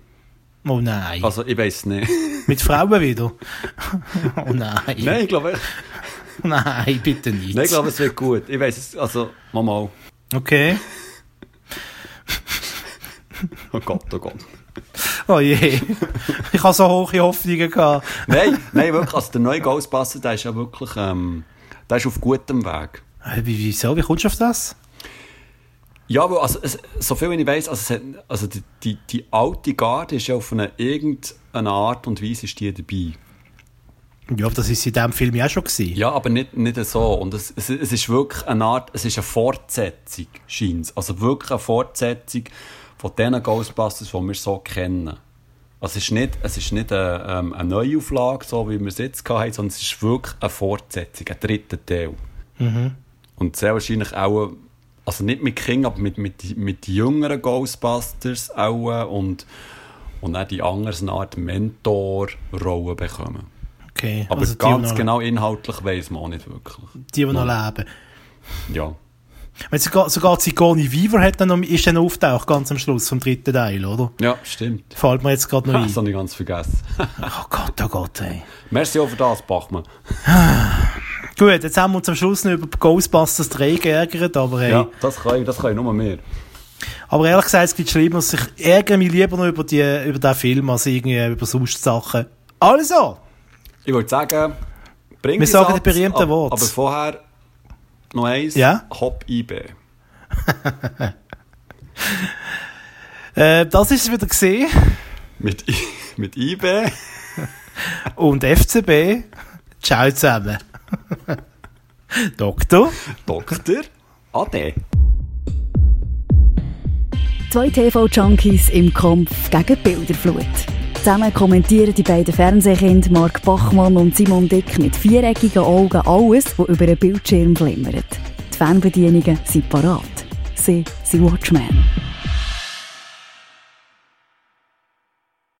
Oh nein. Also, ich weiß nicht. Mit Frauen wieder. Oh nein. nein, ich glaube, Nein, bitte nicht. nein, ich glaube, es wird gut. Ich weiß es, also, mal. Okay. Oh Gott, oh Gott. Oh je. Ich habe so hohe Hoffnungen gehabt. Nein, nein, wirklich, also der neue Ghostbuster, der ist ja wirklich, ähm, der ist auf gutem Weg. Äh, Wie, wieso? Wie kommst du auf das? Ja, weil, also, es, so viel wie ich weiss, also, also die, die, die alte Garde ist ja auf eine Art und Weise ist die dabei. Ja, das ist in diesem Film ja auch schon gewesen. Ja, aber nicht, nicht so. Und es, es, es ist wirklich eine Art, es ist eine Fortsetzung, scheint Also wirklich eine Fortsetzung von den Ghostbusters, die wir so kennen. Also es ist nicht, es ist nicht eine, ähm, eine Neuauflage, so wie wir es jetzt hatten, sondern es ist wirklich eine Fortsetzung, ein dritter Teil. Und sehr wahrscheinlich auch, also nicht mit King, aber mit, mit, mit jüngeren Ghostbusters auch und, und auch die anderen eine Art Mentor-Rolle bekommen. Okay. Aber also ganz noch, genau inhaltlich weiß man auch nicht wirklich. Die, die noch leben. Ja. Wenn sogar, sogar Sigourney Weaver hat dann noch, ist dann auftaucht, ganz am Schluss vom dritten Teil, oder? Ja, stimmt. Fällt mir jetzt gerade noch ein. das habe ich ganz vergessen. Oh Gott, oh Gott, ey. Merci auch für das, Bachmann. Gut, jetzt haben wir uns am Schluss noch über Ghostbusters 3 geärgert, aber hey. Ja, das kann ich, das ich nur mehr. Aber ehrlich gesagt, es gibt Schlimmeres. Ich ärgere mich lieber noch über, die, über den Film, als irgendwie über sonst Sachen. Also, Ich würde sagen, bring Wir sagen Satz, die berühmten Worte. Aber vorher noch eins. Ja? Hop IB. äh, das ist es wieder gesehen. Mit, I, mit IB. Und FCB. Ciao zusammen. Doktor. Doktor. Ade. Zwei TV-Junkies im Kampf gegen Bilderflut. Zusammen kommentieren die beiden Fernsehkinder Mark Bachmann und Simon Dick mit viereckigen Augen alles, was über einen Bildschirm glimmert. Die Fernbedienungen sind parat. Sie sind Watchmen.